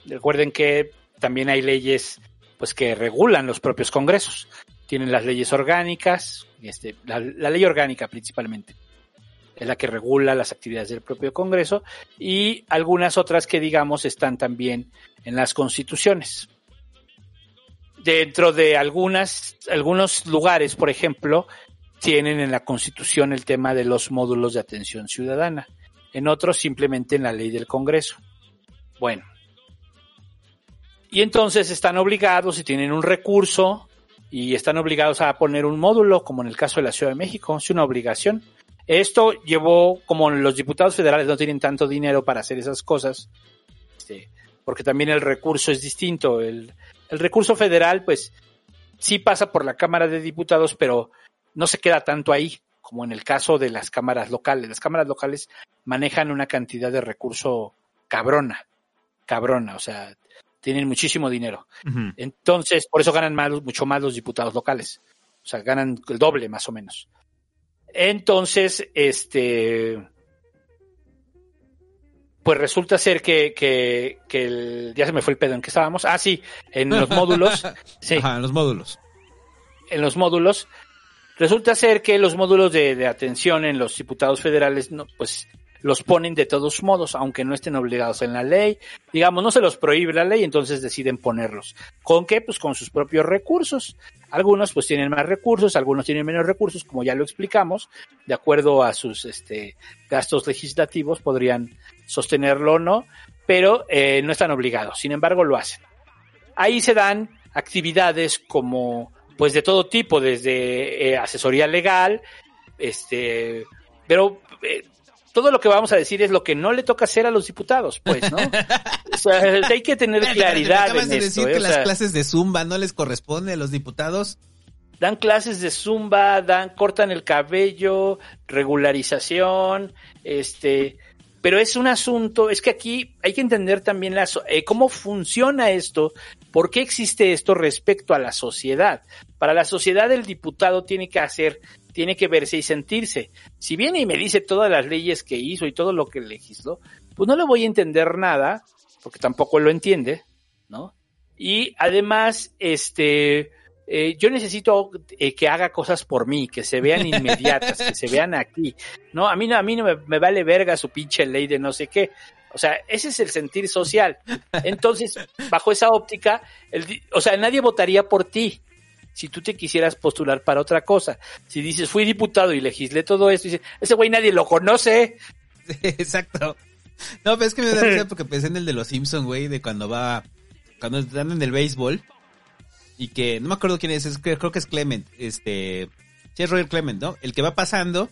Recuerden que también hay leyes, pues, que regulan los propios congresos tienen las leyes orgánicas, este, la, ley orgánica principalmente, es la que regula las actividades del propio Congreso, y algunas otras que digamos están también en las constituciones. Dentro de algunas, algunos lugares, por ejemplo, tienen en la Constitución el tema de los módulos de atención ciudadana, en otros simplemente en la ley del Congreso. Bueno. Y entonces están obligados y tienen un recurso y están obligados a poner un módulo, como en el caso de la Ciudad de México, es una obligación. Esto llevó, como los diputados federales no tienen tanto dinero para hacer esas cosas, este, porque también el recurso es distinto. El, el recurso federal, pues, sí pasa por la Cámara de Diputados, pero no se queda tanto ahí, como en el caso de las cámaras locales. Las cámaras locales manejan una cantidad de recurso cabrona, cabrona, o sea, tienen muchísimo dinero. Entonces, por eso ganan más, mucho más los diputados locales. O sea, ganan el doble más o menos. Entonces, este, pues resulta ser que, que, que el, ya se me fue el pedo en que estábamos. Ah, sí, en los módulos. Sí, Ajá, los módulos. en los módulos. Resulta ser que los módulos de, de atención en los diputados federales, no, pues los ponen de todos modos, aunque no estén obligados en la ley. Digamos, no se los prohíbe la ley, entonces deciden ponerlos. ¿Con qué? Pues con sus propios recursos. Algunos pues tienen más recursos, algunos tienen menos recursos, como ya lo explicamos, de acuerdo a sus este, gastos legislativos podrían sostenerlo o no, pero eh, no están obligados. Sin embargo, lo hacen. Ahí se dan actividades como pues de todo tipo, desde eh, asesoría legal, este, pero eh, todo lo que vamos a decir es lo que no le toca hacer a los diputados, pues, ¿no? O sea, hay que tener claridad Acabas en de esto. decir ¿eh? que O las clases de Zumba no les corresponde a los diputados. dan clases de zumba, dan, cortan el cabello, regularización, este, pero es un asunto, es que aquí hay que entender también la, eh, cómo funciona esto, por qué existe esto respecto a la sociedad. Para la sociedad el diputado tiene que hacer, tiene que verse y sentirse. Si viene y me dice todas las leyes que hizo y todo lo que legisló, pues no le voy a entender nada, porque tampoco lo entiende, ¿no? Y además, este, eh, yo necesito eh, que haga cosas por mí, que se vean inmediatas, que se vean aquí, ¿no? A mí no, a mí no me, me vale verga su pinche ley de no sé qué. O sea, ese es el sentir social. Entonces, bajo esa óptica, el o sea, nadie votaría por ti si tú te quisieras postular para otra cosa. Si dices, fui diputado y legislé todo esto, y dices, ese güey nadie lo conoce. Exacto. No, pero es que me da risa porque pensé en el de los Simpson, güey, de cuando va, cuando están en el béisbol y que, no me acuerdo quién es, es creo que es Clement, este, sí es Roger Clement, ¿no? El que va pasando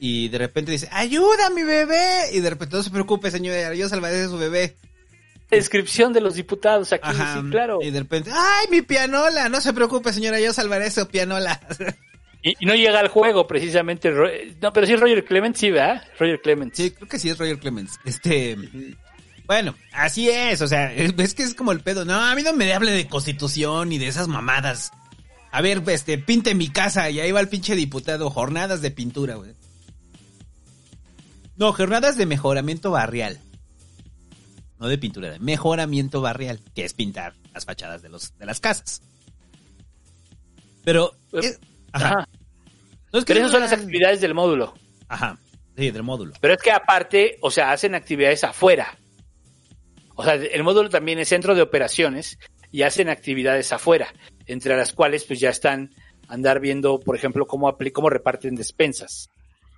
y de repente dice, ayuda mi bebé, y de repente no se preocupe señora, yo salvaré a su bebé. Descripción de los diputados aquí, Ajá, sí, claro. Y de repente, ay, mi pianola, no se preocupe señora, yo salvaré su pianola. Y, y no llega al juego precisamente. No, pero sí es Roger Clement, sí, ¿verdad? Roger Clement. Sí, creo que sí es Roger Clemens. Este, bueno, así es, o sea, es, es que es como el pedo. No, a mí no me hable de constitución y de esas mamadas. A ver, este, pinte mi casa y ahí va el pinche diputado, jornadas de pintura, güey. No, jornadas de mejoramiento barrial. No de pintura, de mejoramiento barrial, que es pintar las fachadas de los de las casas. Pero es- ajá. Ajá. No es que Pero esas son las actividades del módulo. Ajá. Sí, del módulo. Pero es que aparte, o sea, hacen actividades afuera. O sea, el módulo también es centro de operaciones y hacen actividades afuera, entre las cuales pues ya están andar viendo, por ejemplo, cómo, cómo reparten despensas,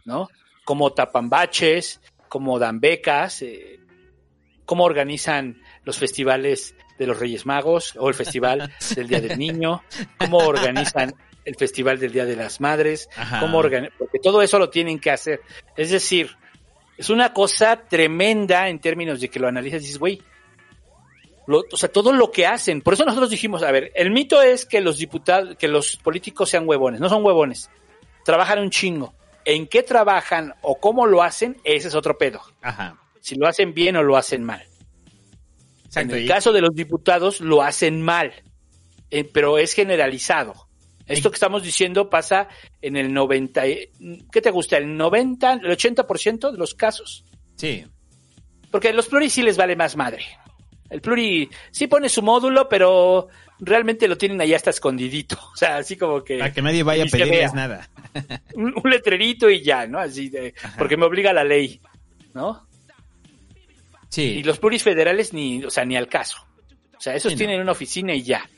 ¿no? Cómo tapan baches, cómo dan becas, eh, cómo organizan los festivales de los Reyes Magos o el Festival del Día del Niño, cómo organizan el Festival del Día de las Madres, Ajá. cómo porque todo eso lo tienen que hacer. Es decir, es una cosa tremenda en términos de que lo analizas y dices, güey, lo- o sea, todo lo que hacen. Por eso nosotros dijimos, a ver, el mito es que los diputados, que los políticos sean huevones. No son huevones. Trabajan un chingo. En qué trabajan o cómo lo hacen, ese es otro pedo. Ajá. Si lo hacen bien o lo hacen mal. Exacto. En el caso de los diputados, lo hacen mal. Eh, pero es generalizado. Esto que estamos diciendo pasa en el 90, y- ¿qué te gusta? El 90, el 80% de los casos. Sí. Porque a los pluris sí les vale más madre. El pluri sí pone su módulo, pero realmente lo tienen allá hasta escondidito. O sea, así como que... Para que nadie vaya a pedirles nada. Un, un letrerito y ya, ¿no? Así de... Porque me obliga la ley, ¿no? Sí. Y los pluris federales ni, o sea, ni al caso. O sea, esos Sí, no. tienen una oficina y ya,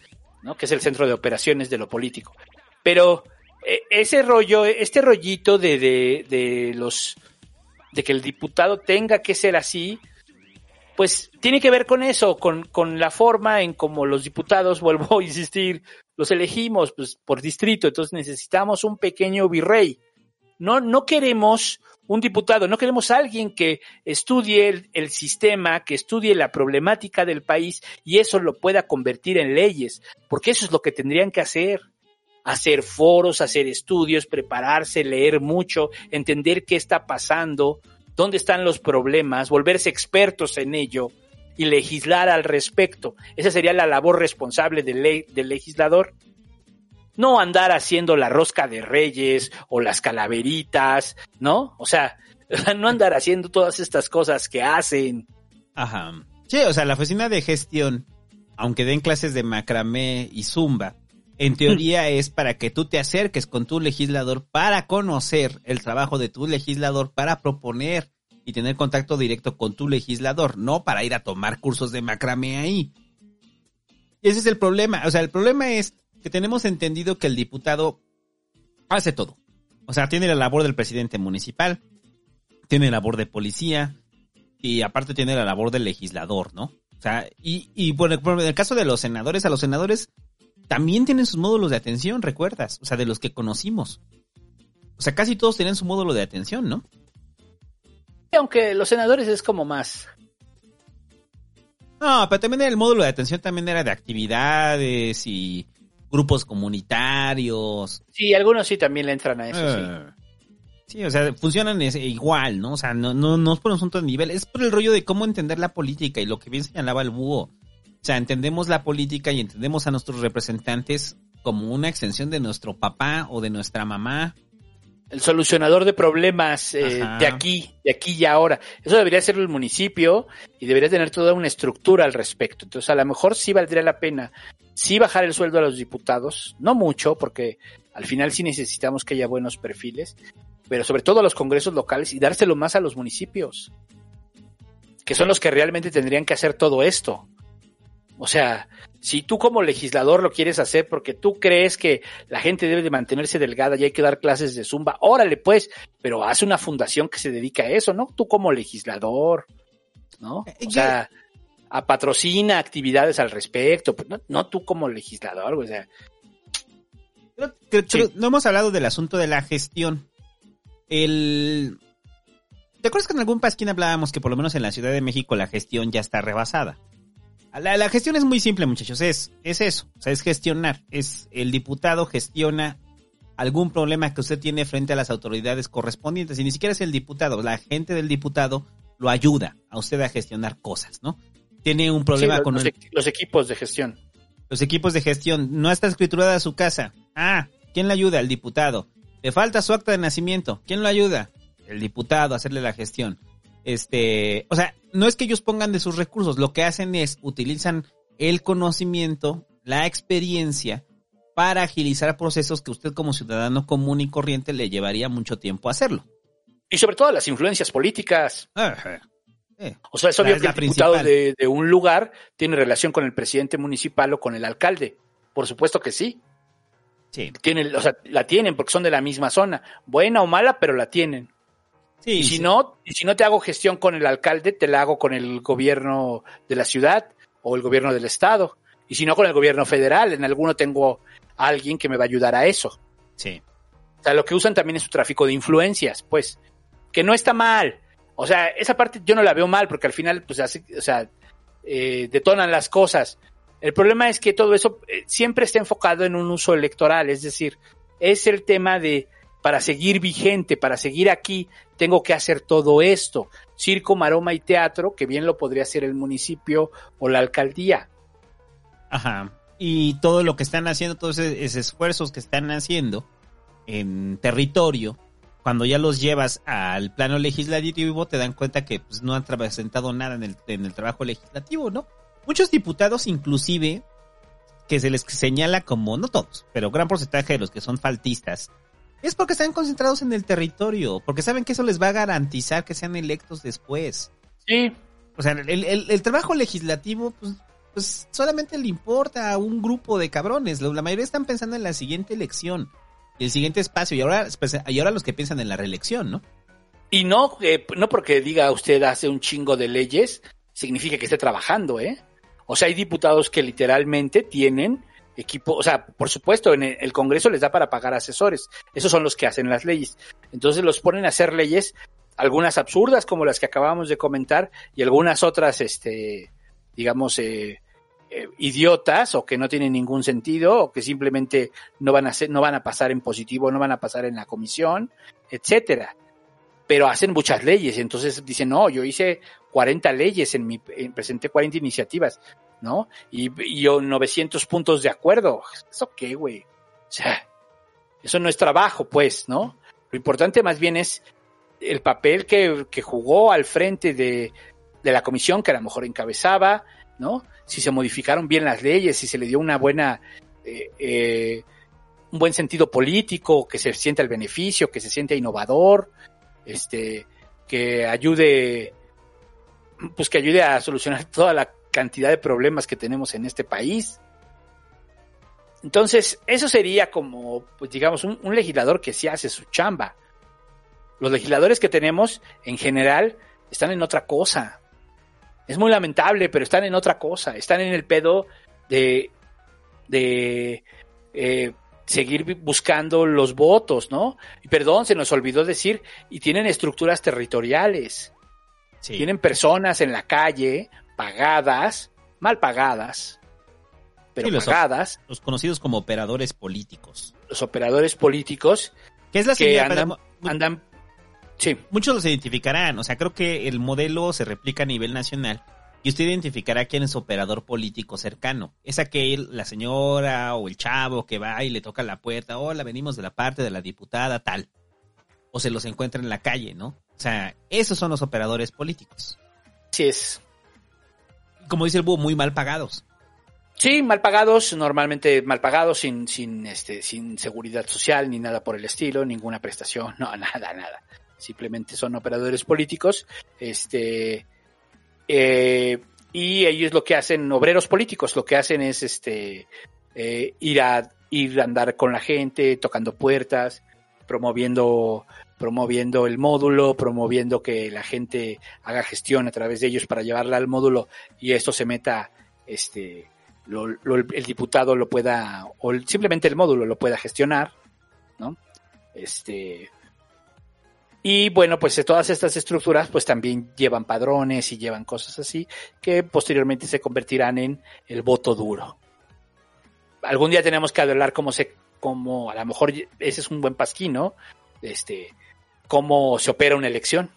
¿no? Que es el centro de operaciones de lo político. Pero eh, ese rollo, este rollito de, de, de los, de que el diputado tenga que ser así, pues tiene que ver con eso, con, con la forma en como los diputados, vuelvo a insistir, los elegimos pues, por distrito, entonces necesitamos un pequeño virrey. No, no queremos un diputado, no queremos a alguien que estudie el, sistema, que estudie la problemática del país y eso lo pueda convertir en leyes, porque eso es lo que tendrían que hacer. Hacer foros, hacer estudios, prepararse, leer mucho, entender qué está pasando, dónde están los problemas, volverse expertos en ello y legislar al respecto. Esa sería la labor responsable del, del legislador. No andar haciendo la rosca de reyes o las calaveritas, ¿no? O sea, no andar haciendo todas estas cosas que hacen. Ajá. Sí, o sea, la oficina de gestión, aunque den clases de macramé y zumba, en teoría es para que tú te acerques con tu legislador para conocer el trabajo de tu legislador, para proponer y tener contacto directo con tu legislador, no para ir a tomar cursos de macramé ahí. Ese es el problema. O sea, el problema es que tenemos entendido que el diputado hace todo. O sea, tiene la labor del presidente municipal, tiene labor de policía, y aparte tiene la labor del legislador, ¿no? O sea, y, y bueno, en el caso de los senadores, a los senadores también tienen sus módulos de atención, ¿recuerdas? O sea, de los que conocimos. O sea, casi todos tienen su módulo de atención, ¿no? Aunque los senadores es como más. No, pero también el módulo de atención también era de actividades y grupos comunitarios. Sí, algunos sí también le entran a eso, sí. Eh, Sí, o sea, funcionan igual, ¿no? O sea, no, no, no es por un asunto de nivel, es por el rollo de cómo entender la política y lo que bien señalaba el búho. O sea, entendemos la política y entendemos a nuestros representantes como una extensión de nuestro papá o de nuestra mamá. El solucionador de problemas eh, de aquí, de aquí y ahora. Eso debería ser el municipio y debería tener toda una estructura al respecto. Entonces, a lo mejor sí valdría la pena sí bajar el sueldo a los diputados, no mucho, porque al final sí necesitamos que haya buenos perfiles, pero sobre todo a los congresos locales y dárselo más a los municipios, que son los que realmente tendrían que hacer todo esto. O sea, si tú como legislador lo quieres hacer porque tú crees que la gente debe de mantenerse delgada y hay que dar clases de zumba, órale pues, pero haz una fundación que se dedica a eso, ¿no? Tú como legislador, ¿no? O sea, a patrocina actividades al respecto, pues, no, no tú como legislador, o sea, pero no hemos hablado del asunto de la gestión. El... ¿Te acuerdas que en algún pasquín hablábamos que por lo menos en la Ciudad de México la gestión ya está rebasada? La, la gestión es muy simple, muchachos. Es, es eso. O sea, es gestionar. Es el diputado gestiona algún problema que usted tiene frente a las autoridades correspondientes. Y ni siquiera es el diputado. La gente del diputado lo ayuda a usted a gestionar cosas, ¿no? Tiene un problema sí, los, con los el- los equipos de gestión. los equipos de gestión. No está escriturada su casa. Ah, ¿quién le ayuda? El diputado. Le falta su acta de nacimiento. ¿Quién lo ayuda? El diputado a hacerle la gestión. Este, o sea, no es que ellos pongan de sus recursos, lo que hacen es utilizan el conocimiento, la experiencia para agilizar procesos que usted como ciudadano común y corriente le llevaría mucho tiempo hacerlo. Y sobre todo las influencias políticas. Eh, O sea, es obvio es que el diputado de, de un lugar tiene relación con el presidente municipal o con el alcalde. Por supuesto que sí. Sí. Tienen, o sea, la tienen porque son de la misma zona. Buena o mala, pero la tienen. Sí, y si sí. no, y si no te hago gestión con el alcalde, te la hago con el gobierno de la ciudad o el gobierno del estado. Y si no, con el gobierno federal. En alguno tengo a alguien que me va a ayudar a eso. Sí. O sea, lo que usan también es su tráfico de influencias, pues. Que no está mal. O sea, esa parte yo no la veo mal, porque al final, pues, así, o sea, eh, detonan las cosas. El problema es que todo eso eh, siempre está enfocado en un uso electoral, es decir, es el tema de para seguir vigente, para seguir aquí, tengo que hacer todo esto. Circo, maroma y teatro, que bien lo podría hacer el municipio o la alcaldía. Ajá. Y todo lo que están haciendo, todos esos esfuerzos que están haciendo en territorio, cuando ya los llevas al plano legislativo, te dan cuenta que pues, no han presentado nada en el, en el trabajo legislativo, ¿no? Muchos diputados, inclusive, que se les señala como, no todos, pero gran porcentaje de los que son faltistas, es porque están concentrados en el territorio, porque saben que eso les va a garantizar que sean electos después. Sí. O sea, el, el- el trabajo legislativo, pues, pues solamente le importa a un grupo de cabrones. La la mayoría están pensando en la siguiente elección, el siguiente espacio, y ahora, pues, y ahora los que piensan en la reelección, ¿no? Y no, eh, no porque diga usted hace un chingo de leyes, significa que esté trabajando, ¿eh? O sea, hay diputados que literalmente tienen equipo, o sea, por supuesto, en el, Congreso les da para pagar asesores. Esos son los que hacen las leyes. Entonces los ponen a hacer leyes, algunas absurdas como las que acabamos de comentar, y algunas otras, este, digamos, eh, eh, idiotas o que no tienen ningún sentido o que simplemente no van a ser, no van a pasar en positivo, no van a pasar en la comisión, etcétera pero hacen muchas leyes entonces dicen, no, yo hice 40 leyes en mi, en- presenté 40 iniciativas, ¿no? Y, y yo 900 puntos de acuerdo. ¿Eso qué, güey? O sea, eso no es trabajo, pues, ¿no? Lo importante más bien es el papel que, que jugó al frente de, de la comisión que a lo mejor encabezaba, ¿no? Si se modificaron bien las leyes, si se le dio una buena, eh, eh, un buen sentido político, que se sienta el beneficio, que se sienta innovador, este, que ayude, pues que ayude a solucionar toda la cantidad de problemas que tenemos en este país. Entonces, eso sería como, pues digamos, un, un legislador que sí hace su chamba. Los legisladores que tenemos, en general, están en otra cosa. Es muy lamentable, pero están en otra cosa. Están en el pedo de, de eh, seguir buscando los votos, ¿no? Y perdón, se nos olvidó decir, y tienen estructuras territoriales. Tienen personas en la calle, pagadas, mal pagadas, pero Sí, los, pagadas, los conocidos como operadores políticos. los operadores políticos ¿Qué es la que andan sí. Muchos los identificarán, o sea, creo que el modelo se replica a nivel nacional y usted identificará quién es operador político cercano. Es aquel, la señora o el chavo que va y le toca la puerta, hola, venimos de la parte de la diputada tal. o se los encuentra en la calle, ¿no? O sea, esos son los operadores políticos. Sí es. Como dice el búho, muy mal pagados. Sí, mal pagados, normalmente mal pagados, sin, sin, este, sin seguridad social, ni nada por el estilo, ninguna prestación, no, nada, nada. Simplemente son operadores políticos, este, eh, y ellos lo que hacen, obreros políticos, lo que hacen es, este, eh, ir a, ir a andar con la gente, tocando puertas, promoviendo, promoviendo el módulo, promoviendo que la gente haga gestión a través de ellos para llevarla al módulo y esto se meta, este, el diputado lo pueda, o simplemente el módulo lo pueda gestionar, ¿no? Este, y bueno, pues eh, todas estas estructuras pues también llevan padrones y llevan cosas así que posteriormente se convertirán en el voto duro. Algún día tenemos que hablar cómo se, cómo, a lo mejor ese es un buen pasquín, ¿no? Este, cómo se opera una elección,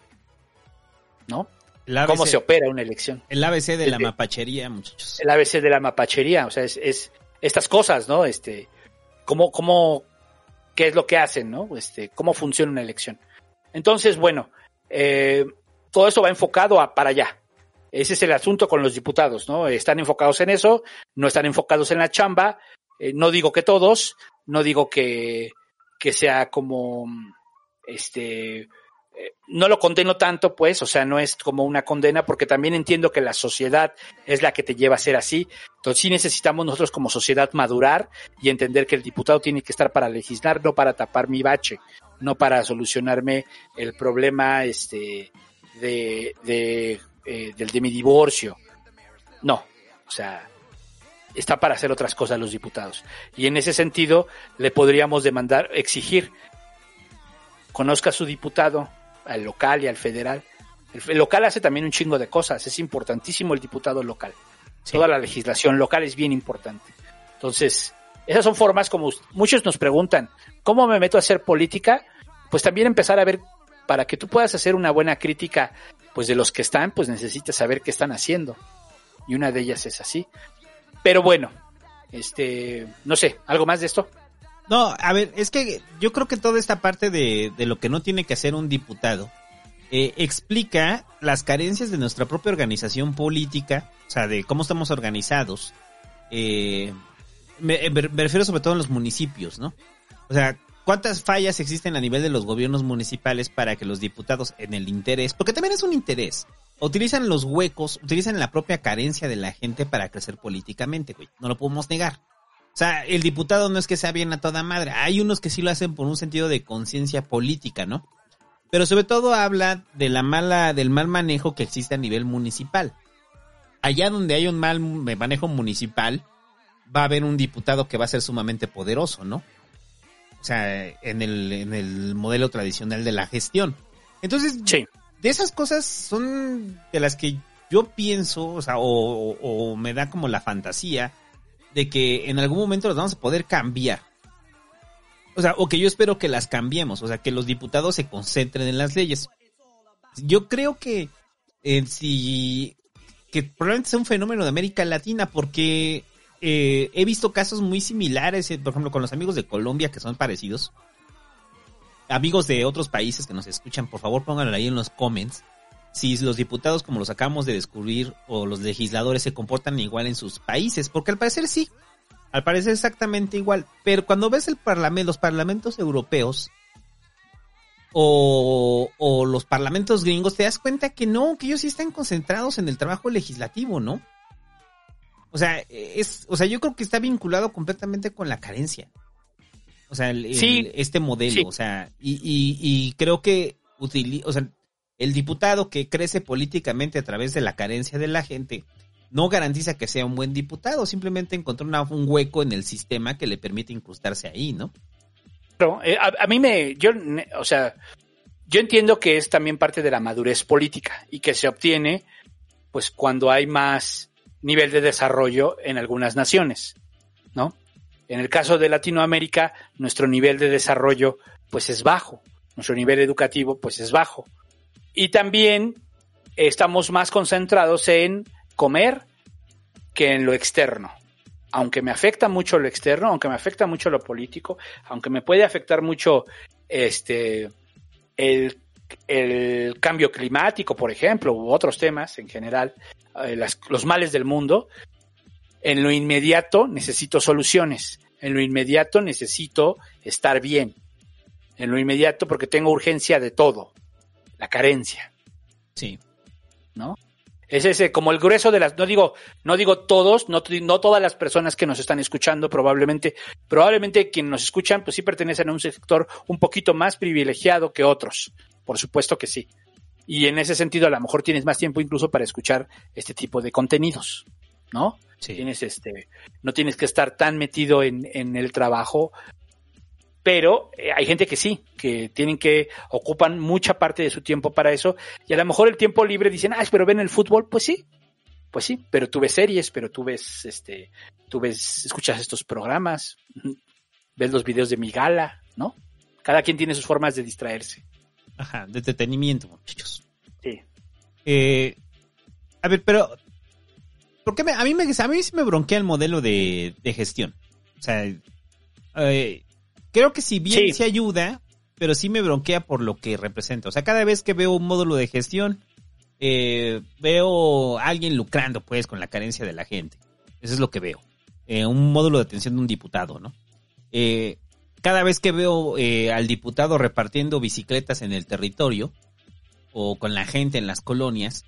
¿no? El ABC, Cómo se opera una elección. el ABC de la mapachería, muchachos. el ABC de la mapachería, o sea, es, es estas cosas, ¿no? Este, cómo, cómo, qué es lo que hacen, ¿no? Este, cómo funciona una elección. Entonces, bueno, eh, todo eso va enfocado a para allá. Ese es el asunto con los diputados, ¿no? Están enfocados en eso, no están enfocados en la chamba. Eh, no digo que todos, no digo que, que sea como, este, eh, no lo condeno tanto, pues, o sea, no es como una condena, porque también entiendo que la sociedad es la que te lleva a ser así. Entonces sí necesitamos nosotros como sociedad madurar y entender que el diputado tiene que estar para legislar, no para tapar mi bache, no para solucionarme el problema este de, eh, del de mi divorcio. No, o sea, está para hacer otras cosas los diputados. Y en ese sentido le podríamos demandar, exigir, conozca a su diputado, al local y al federal. El, el local hace también un chingo de cosas, es importantísimo el diputado local. Toda la legislación local es bien importante. Entonces, esas son formas como muchos nos preguntan, ¿cómo me meto a hacer política? Pues también empezar a ver, para que tú puedas hacer una buena crítica, pues de los que están, pues necesitas saber qué están haciendo. Y una de ellas es así. Pero bueno, este, no sé, ¿algo más de esto? No, a ver, es que yo creo que toda esta parte de, de lo que no tiene que hacer un diputado eh, explica las carencias de nuestra propia organización política, o sea, de cómo estamos organizados. Eh, me, me refiero sobre todo en los municipios, ¿no? O sea, ¿cuántas fallas existen a nivel de los gobiernos municipales para que los diputados en el interés, porque también es un interés, utilizan los huecos, utilizan la propia carencia de la gente para crecer políticamente, güey? No lo podemos negar. O sea, el diputado no es que sea bien a toda madre. Hay unos que sí lo hacen por un sentido de conciencia política, ¿no? Pero sobre todo habla de la mala, del mal manejo que existe a nivel municipal. Allá donde hay un mal manejo municipal, va a haber un diputado que va a ser sumamente poderoso, ¿no? O sea, en el, en el modelo tradicional de la gestión. Entonces, Sí. de esas cosas son de las que yo pienso, o sea, o, o- o me da como la fantasía de que en algún momento las vamos a poder cambiar. O sea, o que yo espero que las cambiemos, o sea, que los diputados se concentren en las leyes. Yo creo que eh, si que probablemente sea un fenómeno de América Latina porque eh, he visto casos muy similares, eh, por ejemplo, con los amigos de Colombia que son parecidos. Amigos de otros países que nos escuchan, por favor pónganlo ahí en los comments. Si los diputados, como los acabamos de descubrir, o los legisladores se comportan igual en sus países, porque al parecer sí, al parecer exactamente igual. Pero cuando ves el parlamento, los parlamentos europeos o, o los parlamentos gringos, te das cuenta que no, que ellos sí están concentrados en el trabajo legislativo, ¿no? O sea, es, o sea, yo creo que está vinculado completamente con la carencia. O sea, el- este modelo, Sí. o sea, y, y, y creo que utili- o sea, el diputado que crece políticamente a través de la carencia de la gente no garantiza que sea un buen diputado, simplemente encontró un hueco en el sistema que le permite incrustarse ahí, ¿no? Eh, a, a mí me, yo, o sea, yo entiendo que es también parte de la madurez política y que se obtiene, pues, cuando hay más nivel de desarrollo en algunas naciones, ¿no? En el caso de Latinoamérica, nuestro nivel de desarrollo, pues, es bajo. Nuestro nivel educativo, pues, es bajo. Y también estamos más concentrados en comer que en lo externo aunque me afecta mucho lo externo, aunque me afecta mucho lo político, aunque me puede afectar mucho este el, cambio climático, por ejemplo, u otros temas en general, eh, los males del mundo, en lo inmediato necesito soluciones. En lo inmediato necesito estar bien. En lo inmediato porque tengo urgencia de todo. La carencia. Sí. ¿No? Es ese, como el grueso de las, no digo, no digo todos, no, no todas las personas que nos están escuchando, probablemente, probablemente quienes nos escuchan, pues sí pertenecen a un sector un poquito más privilegiado que otros. Por supuesto que sí. Y en ese sentido, a lo mejor tienes más tiempo incluso para escuchar este tipo de contenidos, ¿no? Tienes este, no tienes que estar tan metido en, en el trabajo, pero eh, hay gente que sí, que tienen que, ocupan mucha parte de su tiempo para eso, y a lo mejor el tiempo libre dicen, ah, pero ven el fútbol, pues sí, pues sí, pero tú ves series, pero tú ves, este, tú ves, escuchas estos programas, ves los videos de mi gala, ¿no? Cada quien tiene sus formas de distraerse. Ajá, de entretenimiento, muchachos. Sí. Eh, a ver, pero ¿por qué me- a mí me a mí sí me bronquea el modelo de, de gestión? O sea, eh, creo que si bien Sí. sí. ayuda, pero sí me bronquea por lo que representa. O sea, cada vez que veo un módulo de gestión, eh, veo a alguien lucrando pues con la carencia de la gente. Eso es lo que veo. Eh, un módulo de atención de un diputado, ¿no? Eh, cada vez que veo eh, al diputado repartiendo bicicletas en el territorio o con la gente en las colonias,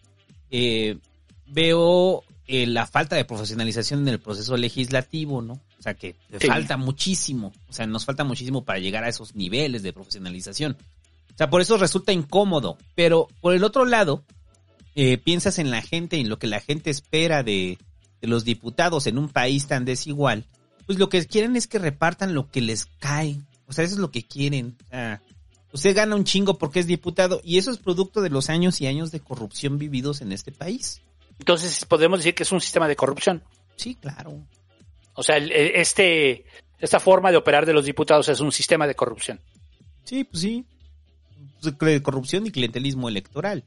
veo eh, la falta de profesionalización en el proceso legislativo, ¿no? O sea, que Sí. falta muchísimo, o sea, nos falta muchísimo para llegar a esos niveles de profesionalización. O sea, por eso resulta incómodo. Pero por el otro lado, eh, piensas en la gente, en lo que la gente espera de, de los diputados en un país tan desigual, pues lo que quieren es que repartan lo que les cae. O sea, eso es lo que quieren. O sea, usted gana un chingo porque es diputado y eso es producto de los años y años de corrupción vividos en este país. Entonces podemos decir que es un sistema de corrupción. Sí, claro. O sea, este, esta forma de operar de los diputados es un sistema de corrupción. Sí, pues sí. Pues, corrupción y clientelismo electoral.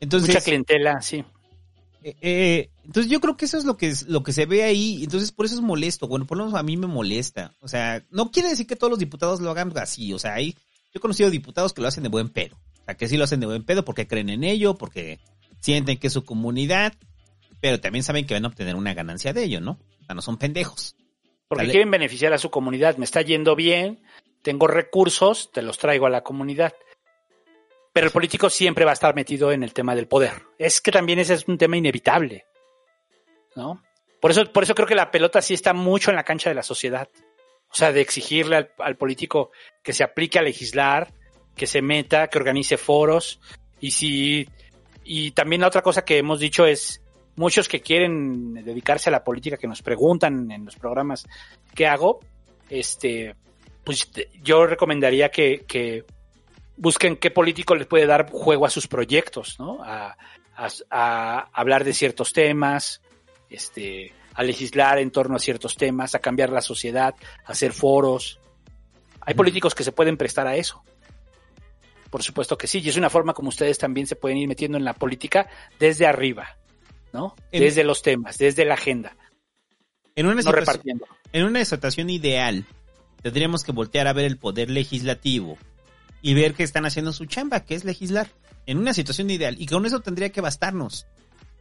Entonces, Mucha clientela, sí. Eh, eh, entonces yo creo que eso es lo que es, lo que se ve ahí, entonces por eso es molesto, bueno, por lo menos a mí me molesta, o sea, no quiere decir que todos los diputados lo hagan así, o sea, hay, yo he conocido diputados que lo hacen de buen pedo, o sea, que sí lo hacen de buen pedo porque creen en ello, porque sienten que es su comunidad, pero también saben que van a obtener una ganancia de ello, ¿no? O sea, no son pendejos. Porque quieren beneficiar a su comunidad. Me está yendo bien, tengo recursos, te los traigo a la comunidad. Pero el político siempre va a estar metido en el tema del poder. Es que también ese es un tema inevitable. ¿No? Por eso, por eso creo que la pelota sí está mucho en la cancha de la sociedad. O sea, de exigirle al, al político que se aplique a legislar, que se meta, que organice foros. Y si, y también la otra cosa que hemos dicho es, muchos que quieren dedicarse a la política, que nos preguntan en los programas qué hago, este, pues yo recomendaría que, que busquen qué político les puede dar juego a sus proyectos, ¿no? A, a- a hablar de ciertos temas, este, a legislar en torno a ciertos temas, a cambiar la sociedad, a hacer foros. Hay políticos que se pueden prestar a eso. Por supuesto que sí, y es una forma como ustedes también se pueden ir metiendo en la política desde arriba, ¿no? En- Desde los temas, desde la agenda, En una, no situación, repartiendo. en una situación ideal, tendríamos que voltear a ver el poder legislativo y ver que están haciendo su chamba, que es legislar. En una situación ideal. Y con eso tendría que bastarnos.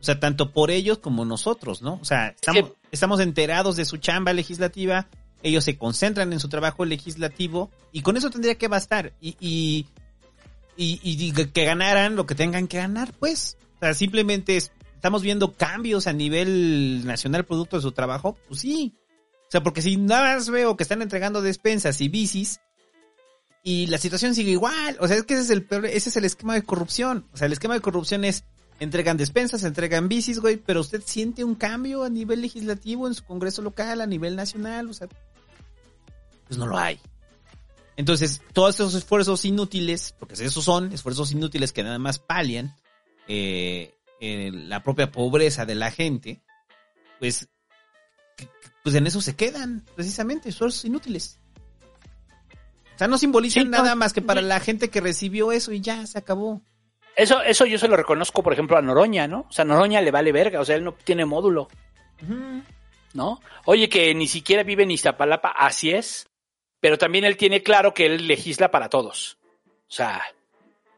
O sea, tanto por ellos como nosotros, ¿no? O sea, estamos, estamos enterados de su chamba legislativa, ellos se concentran en su trabajo legislativo y con eso tendría que bastar. Y, y, y, y que ganaran lo que tengan que ganar, pues. O sea, simplemente es- estamos viendo cambios a nivel nacional producto de su trabajo, pues sí. O sea, porque si nada más veo que están entregando despensas y bicis y la situación sigue igual, o sea, es que ese es el peor, ese es el esquema de corrupción. O sea, el esquema de corrupción es entregan despensas, entregan bicis, güey, pero usted siente un cambio a nivel legislativo en su congreso local, a nivel nacional, o sea, pues no lo hay. Entonces, todos esos esfuerzos inútiles, porque esos son esfuerzos inútiles que nada más palian eh, eh, la propia pobreza de la gente, pues, pues en eso se quedan, precisamente, esfuerzos inútiles. O sea, no simbolizan Sí, no, nada más que para la gente que recibió eso y ya se acabó. Eso, eso yo se lo reconozco, por ejemplo, a Noroña, ¿no? O sea, Noroña le vale verga, o sea, él no tiene módulo, ¿no? Oye, que ni siquiera vive en Iztapalapa, así es, pero también él tiene claro que él legisla para todos. O sea,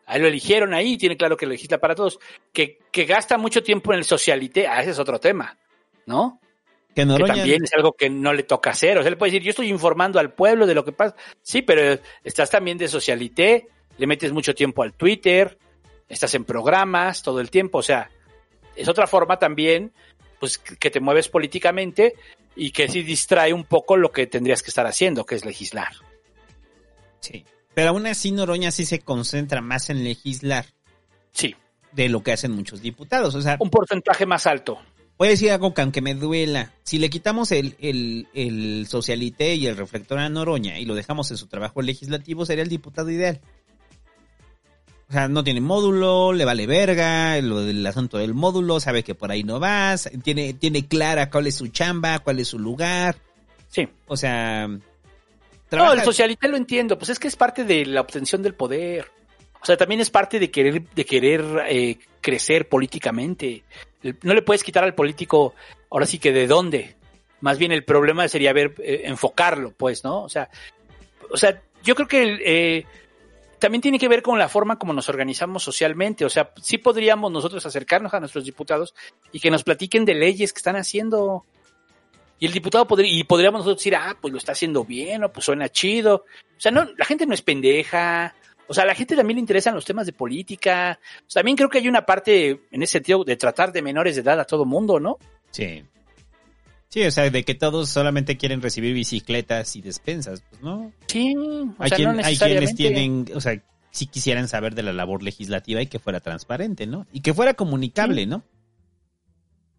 Ahí lo eligieron ahí, tiene claro que legisla para todos. Que, que gasta mucho tiempo en el socialité, ah, ese es otro tema, ¿no? Que Que también es algo que no le toca hacer. O sea, le puede decir, yo estoy informando al pueblo de lo que pasa. Sí, pero estás también de socialité, le metes mucho tiempo al Twitter, estás en programas todo el tiempo. O sea, es otra forma también, pues, que te mueves políticamente y que sí distrae un poco lo que tendrías que estar haciendo, que es legislar. sí. Pero aún así Noroña sí se concentra más en legislar Sí, de lo que hacen muchos diputados. O sea, un porcentaje más alto. voy a decir algo que aunque me duela. Si le quitamos el, el, el socialité y el reflector a Noroña y lo dejamos en su trabajo legislativo, sería el diputado ideal. O sea, no tiene módulo, le vale verga, lo del asunto del módulo, sabe que por ahí no vas, tiene, tiene clara cuál es su chamba, cuál es su lugar. Sí. O sea, No, el socialité lo entiendo, pues es que es parte de la obtención del poder. O sea, también es parte de querer, de querer eh, crecer políticamente. El- No le puedes quitar al político, ahora sí que de dónde. Más bien el problema sería ver, eh, enfocarlo, pues, ¿no? O sea, o sea, yo creo que eh, también tiene que ver con la forma como nos organizamos socialmente. O sea, sí podríamos nosotros acercarnos a nuestros diputados y que nos platiquen de leyes que están haciendo. Y el diputado podría, y podríamos nosotros decir, ah, pues lo está haciendo bien, o pues suena chido. O sea, no, la gente no es pendeja. O sea, a la gente también le interesan los temas de política. O sea, también creo que hay una parte en ese sentido de tratar de menores de edad a todo mundo, ¿no? Sí. Sí, o sea, de que todos solamente quieren recibir bicicletas y despensas, pues no. Sí, o hay, sea, quien- no hay quienes necesariamente. tienen, o sea, si quisieran saber de la labor legislativa y que fuera transparente, ¿no? Y que fuera comunicable, ¿no?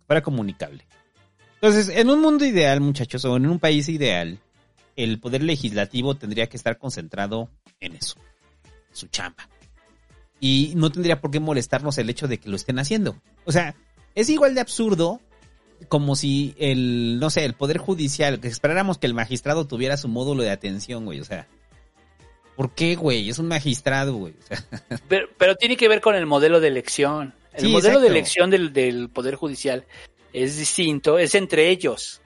Fuera comunicable. Entonces, en un mundo ideal, muchachos, o en un país ideal, el poder legislativo tendría que estar concentrado en eso, su chamba. Y no tendría por qué molestarnos el hecho de que lo estén haciendo. O sea, es igual de absurdo como si el, no sé, el poder judicial, que esperáramos que el magistrado tuviera su módulo de atención, güey, o sea. ¿Por qué, güey? Es un magistrado, güey. O sea, Pero, pero tiene que ver con el modelo de elección. El Sí, modelo de elección del, del Poder Judicial es distinto, es entre ellos.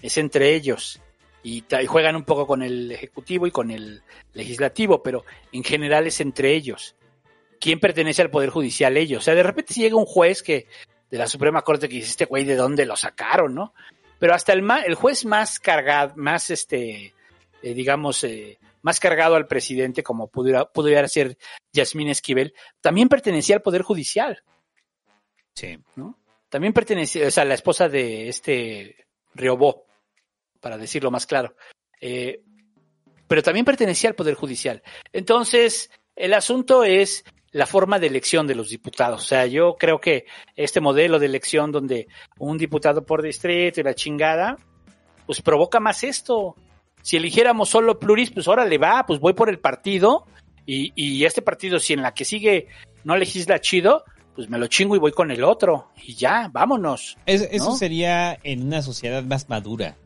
Es entre ellos. Y juegan un poco con el Ejecutivo y con el Legislativo, pero en general es entre ellos. ¿Quién pertenece al Poder Judicial? Ellos. O sea, de repente si llega un juez que de la Suprema Corte que dice, este güey, ¿de dónde lo sacaron, no? Pero hasta el, ma- el juez más cargado, más este, eh, digamos, eh, más cargado al presidente, como pudiera, pudiera ser Yasmín Esquivel, también pertenecía al Poder Judicial, sí. ¿no? También pertenecía, o sea, la esposa de este Riobó, para decirlo más claro. Eh, pero también pertenecía al Poder Judicial. Entonces, el asunto es la forma de elección de los diputados. O sea, yo creo que este modelo de elección donde un diputado por distrito y la chingada, pues provoca más esto. Si eligiéramos solo pluris, pues órale va, pues voy por el partido y, y este partido, si en la que sigue no legisla chido, pues me lo chingo y voy con el otro y ya, vámonos. Es- eso sería en una sociedad más madura.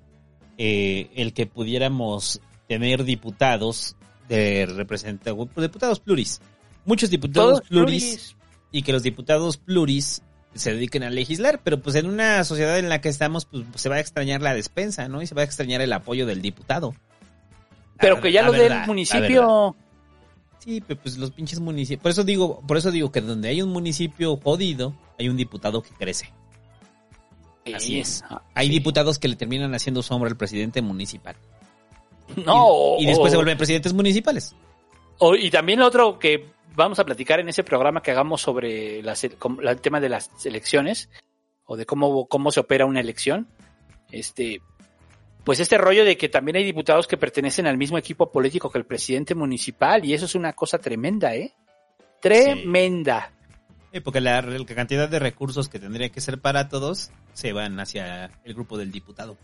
eh, el que pudiéramos tener diputados de representación, diputados pluris. Muchos diputados pluris, pluris. y que los diputados pluris se dediquen a legislar, pero pues en una sociedad en la que estamos, pues se va a extrañar la despensa, ¿no? Y se va a extrañar el apoyo del diputado. Pero que ya lo dé el municipio. Sí, pero pues los pinches municipios. Por eso digo, por eso digo que donde hay un municipio jodido, hay un diputado que crece. Así es. Ah, Hay sí. diputados que le terminan haciendo sombra al presidente municipal. No, Y, y después o- se vuelven presidentes municipales. o- y también otro que vamos a platicar en ese programa que hagamos sobre las, el tema de las elecciones o de cómo, cómo se opera una elección. Este, pues este rollo de que también hay diputados que pertenecen al mismo equipo político que el presidente municipal y eso es una cosa tremenda, ¿eh? Tremenda. Porque la, la cantidad de recursos que tendría que ser para todos se van hacia el grupo del diputado.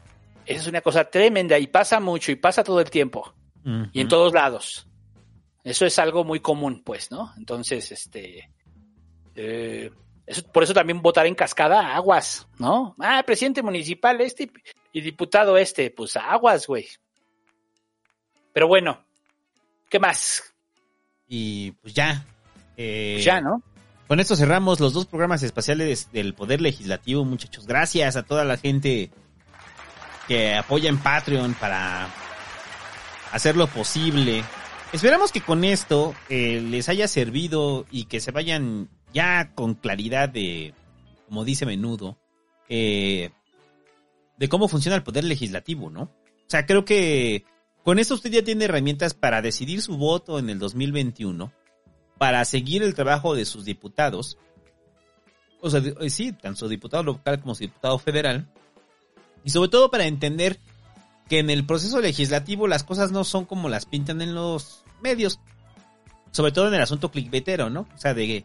Eso es una cosa tremenda y pasa mucho y pasa todo el tiempo. y en todos lados. Eso es algo muy común, pues, ¿no? Entonces, este, eh, eso- por eso también votar en cascada, aguas, ¿no? Ah, presidente municipal este y diputado este, pues aguas, güey. Pero bueno, ¿qué más? Y pues ya. eh, Pues ya, ¿no? Con esto cerramos los dos programas espaciales del Poder Legislativo, muchachos. Gracias a toda la gente que apoya en Patreon para hacer lo posible Esperamos que con esto eh, les haya servido y que se vayan ya con claridad de, como dice menudo, eh, de cómo funciona el poder legislativo, ¿no? O sea, creo que con esto usted ya tiene herramientas para decidir su voto en el 2021, para seguir el trabajo de sus diputados, o sea, eh, sí, tanto diputado local como diputado federal, y sobre todo para entender que en el proceso legislativo las cosas no son como las pintan en los medios. Sobre todo en el asunto clickbaitero, ¿no? O sea, de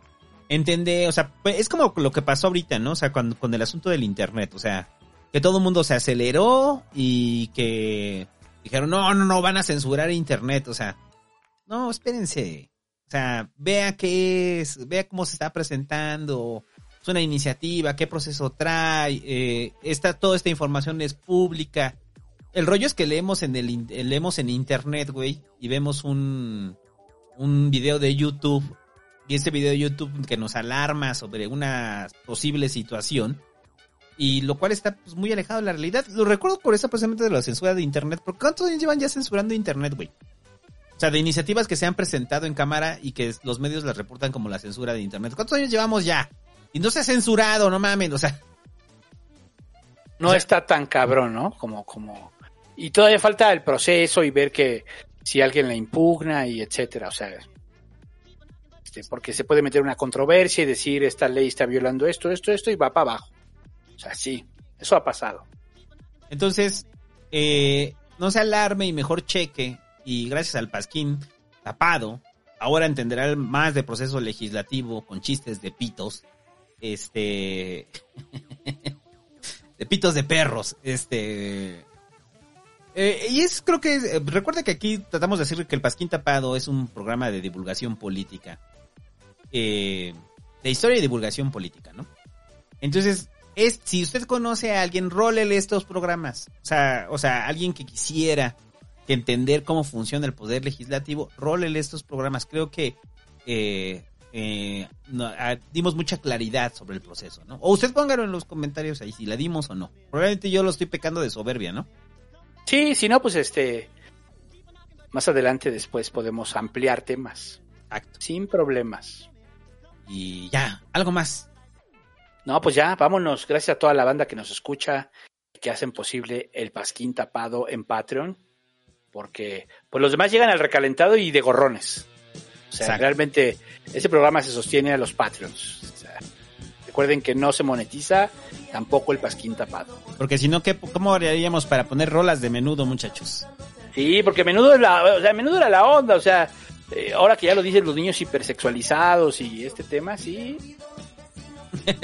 entender, o sea, pues, es como lo que pasó ahorita, ¿no? O sea, cuando, con el asunto del internet, o sea, que todo el mundo se aceleró y que dijeron, no, no, no, van a censurar internet, o sea, no, espérense. O sea, vea qué es, vea cómo se está presentando, es una iniciativa, qué proceso trae, eh, esta, toda esta información es pública. El rollo es que leemos en el eh, leemos en internet, güey, y vemos un un video de YouTube y ese video de YouTube que nos alarma sobre una posible situación y lo cual está pues, muy alejado de la realidad. Lo recuerdo por eso precisamente de la censura de internet, porque ¿cuántos años llevan ya censurando internet, güey? O sea, de iniciativas que se han presentado en cámara y que los medios las reportan como la censura de internet. ¿Cuántos años llevamos ya? Y no se ha censurado, no mames, o sea, No está tan cabrón, ¿no? Como, como. Y todavía falta el proceso y ver que si alguien la impugna y etcétera. O sea, este, porque se puede meter una controversia y decir esta ley está violando esto, esto, esto y va para abajo. O sea, sí, eso ha pasado. Entonces, eh, no se alarme y mejor cheque. Y gracias al Pasquín tapado, ahora entenderá más de proceso legislativo con chistes de pitos. Este. de pitos de perros. Este. Eh, y es, creo que. eh, recuerda que aquí tratamos de decir que el Pasquín Tapado es un programa de divulgación política. eh, de historia y divulgación política, ¿no? Entonces, es, si usted conoce a alguien, rólele estos programas. O sea, o sea, alguien que quisiera entender cómo funciona el poder legislativo, rólele estos programas. Creo que eh, no, ah, dimos mucha claridad sobre el proceso, ¿no? O usted póngalo en los comentarios ahí si la dimos o no. Probablemente yo lo estoy pecando de soberbia, ¿no? Sí, si no, pues este. Más adelante, después podemos ampliar temas. Sin problemas. Y ya, algo más. No, pues ya, vámonos. Gracias a toda la banda que nos escucha, que hacen posible el Pasquín tapado en Patreon. Porque pues los demás llegan al recalentado y de gorrones. O sea, Exacto. realmente ese programa se sostiene a los Patreons. O sea, recuerden que no se monetiza tampoco el Pasquín tapado. Porque si no, ¿qué, ¿cómo haríamos para poner rolas de menudo, muchachos? Sí, porque menudo, es la, o sea, menudo era la onda, o sea, eh, ahora que ya lo dicen los niños hipersexualizados y este tema, sí.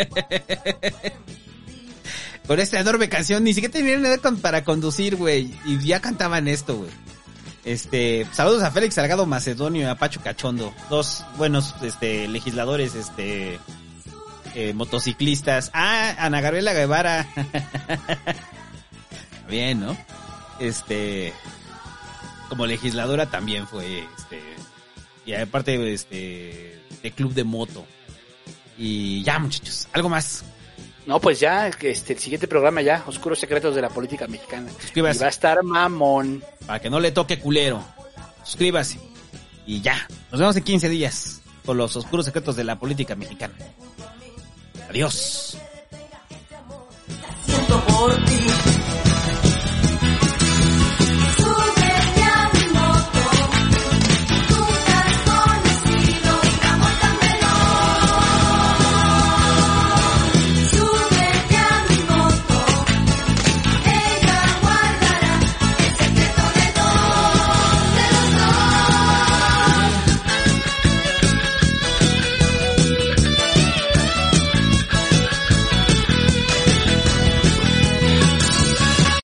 Con esta enorme canción, ni siquiera tenían edad con- para conducir, güey. Y ya cantaban esto, güey. Este, saludos a Félix Salgado Macedonio y a Pacho Cachondo. Dos buenos, este, legisladores, este, eh, motociclistas. Ah, Ana Gabriela Guevara. Bien, ¿no? Este, como legisladora también fue, este, y aparte, este, de club de moto. Y ya, muchachos, algo más. No, pues ya, este, el siguiente programa ya, Oscuros Secretos de la Política Mexicana. Suscríbase. Y va a estar mamón. Para que no le toque culero. Suscríbase. Y ya. Nos vemos en 15 días. Con los oscuros secretos de la política mexicana. Adiós.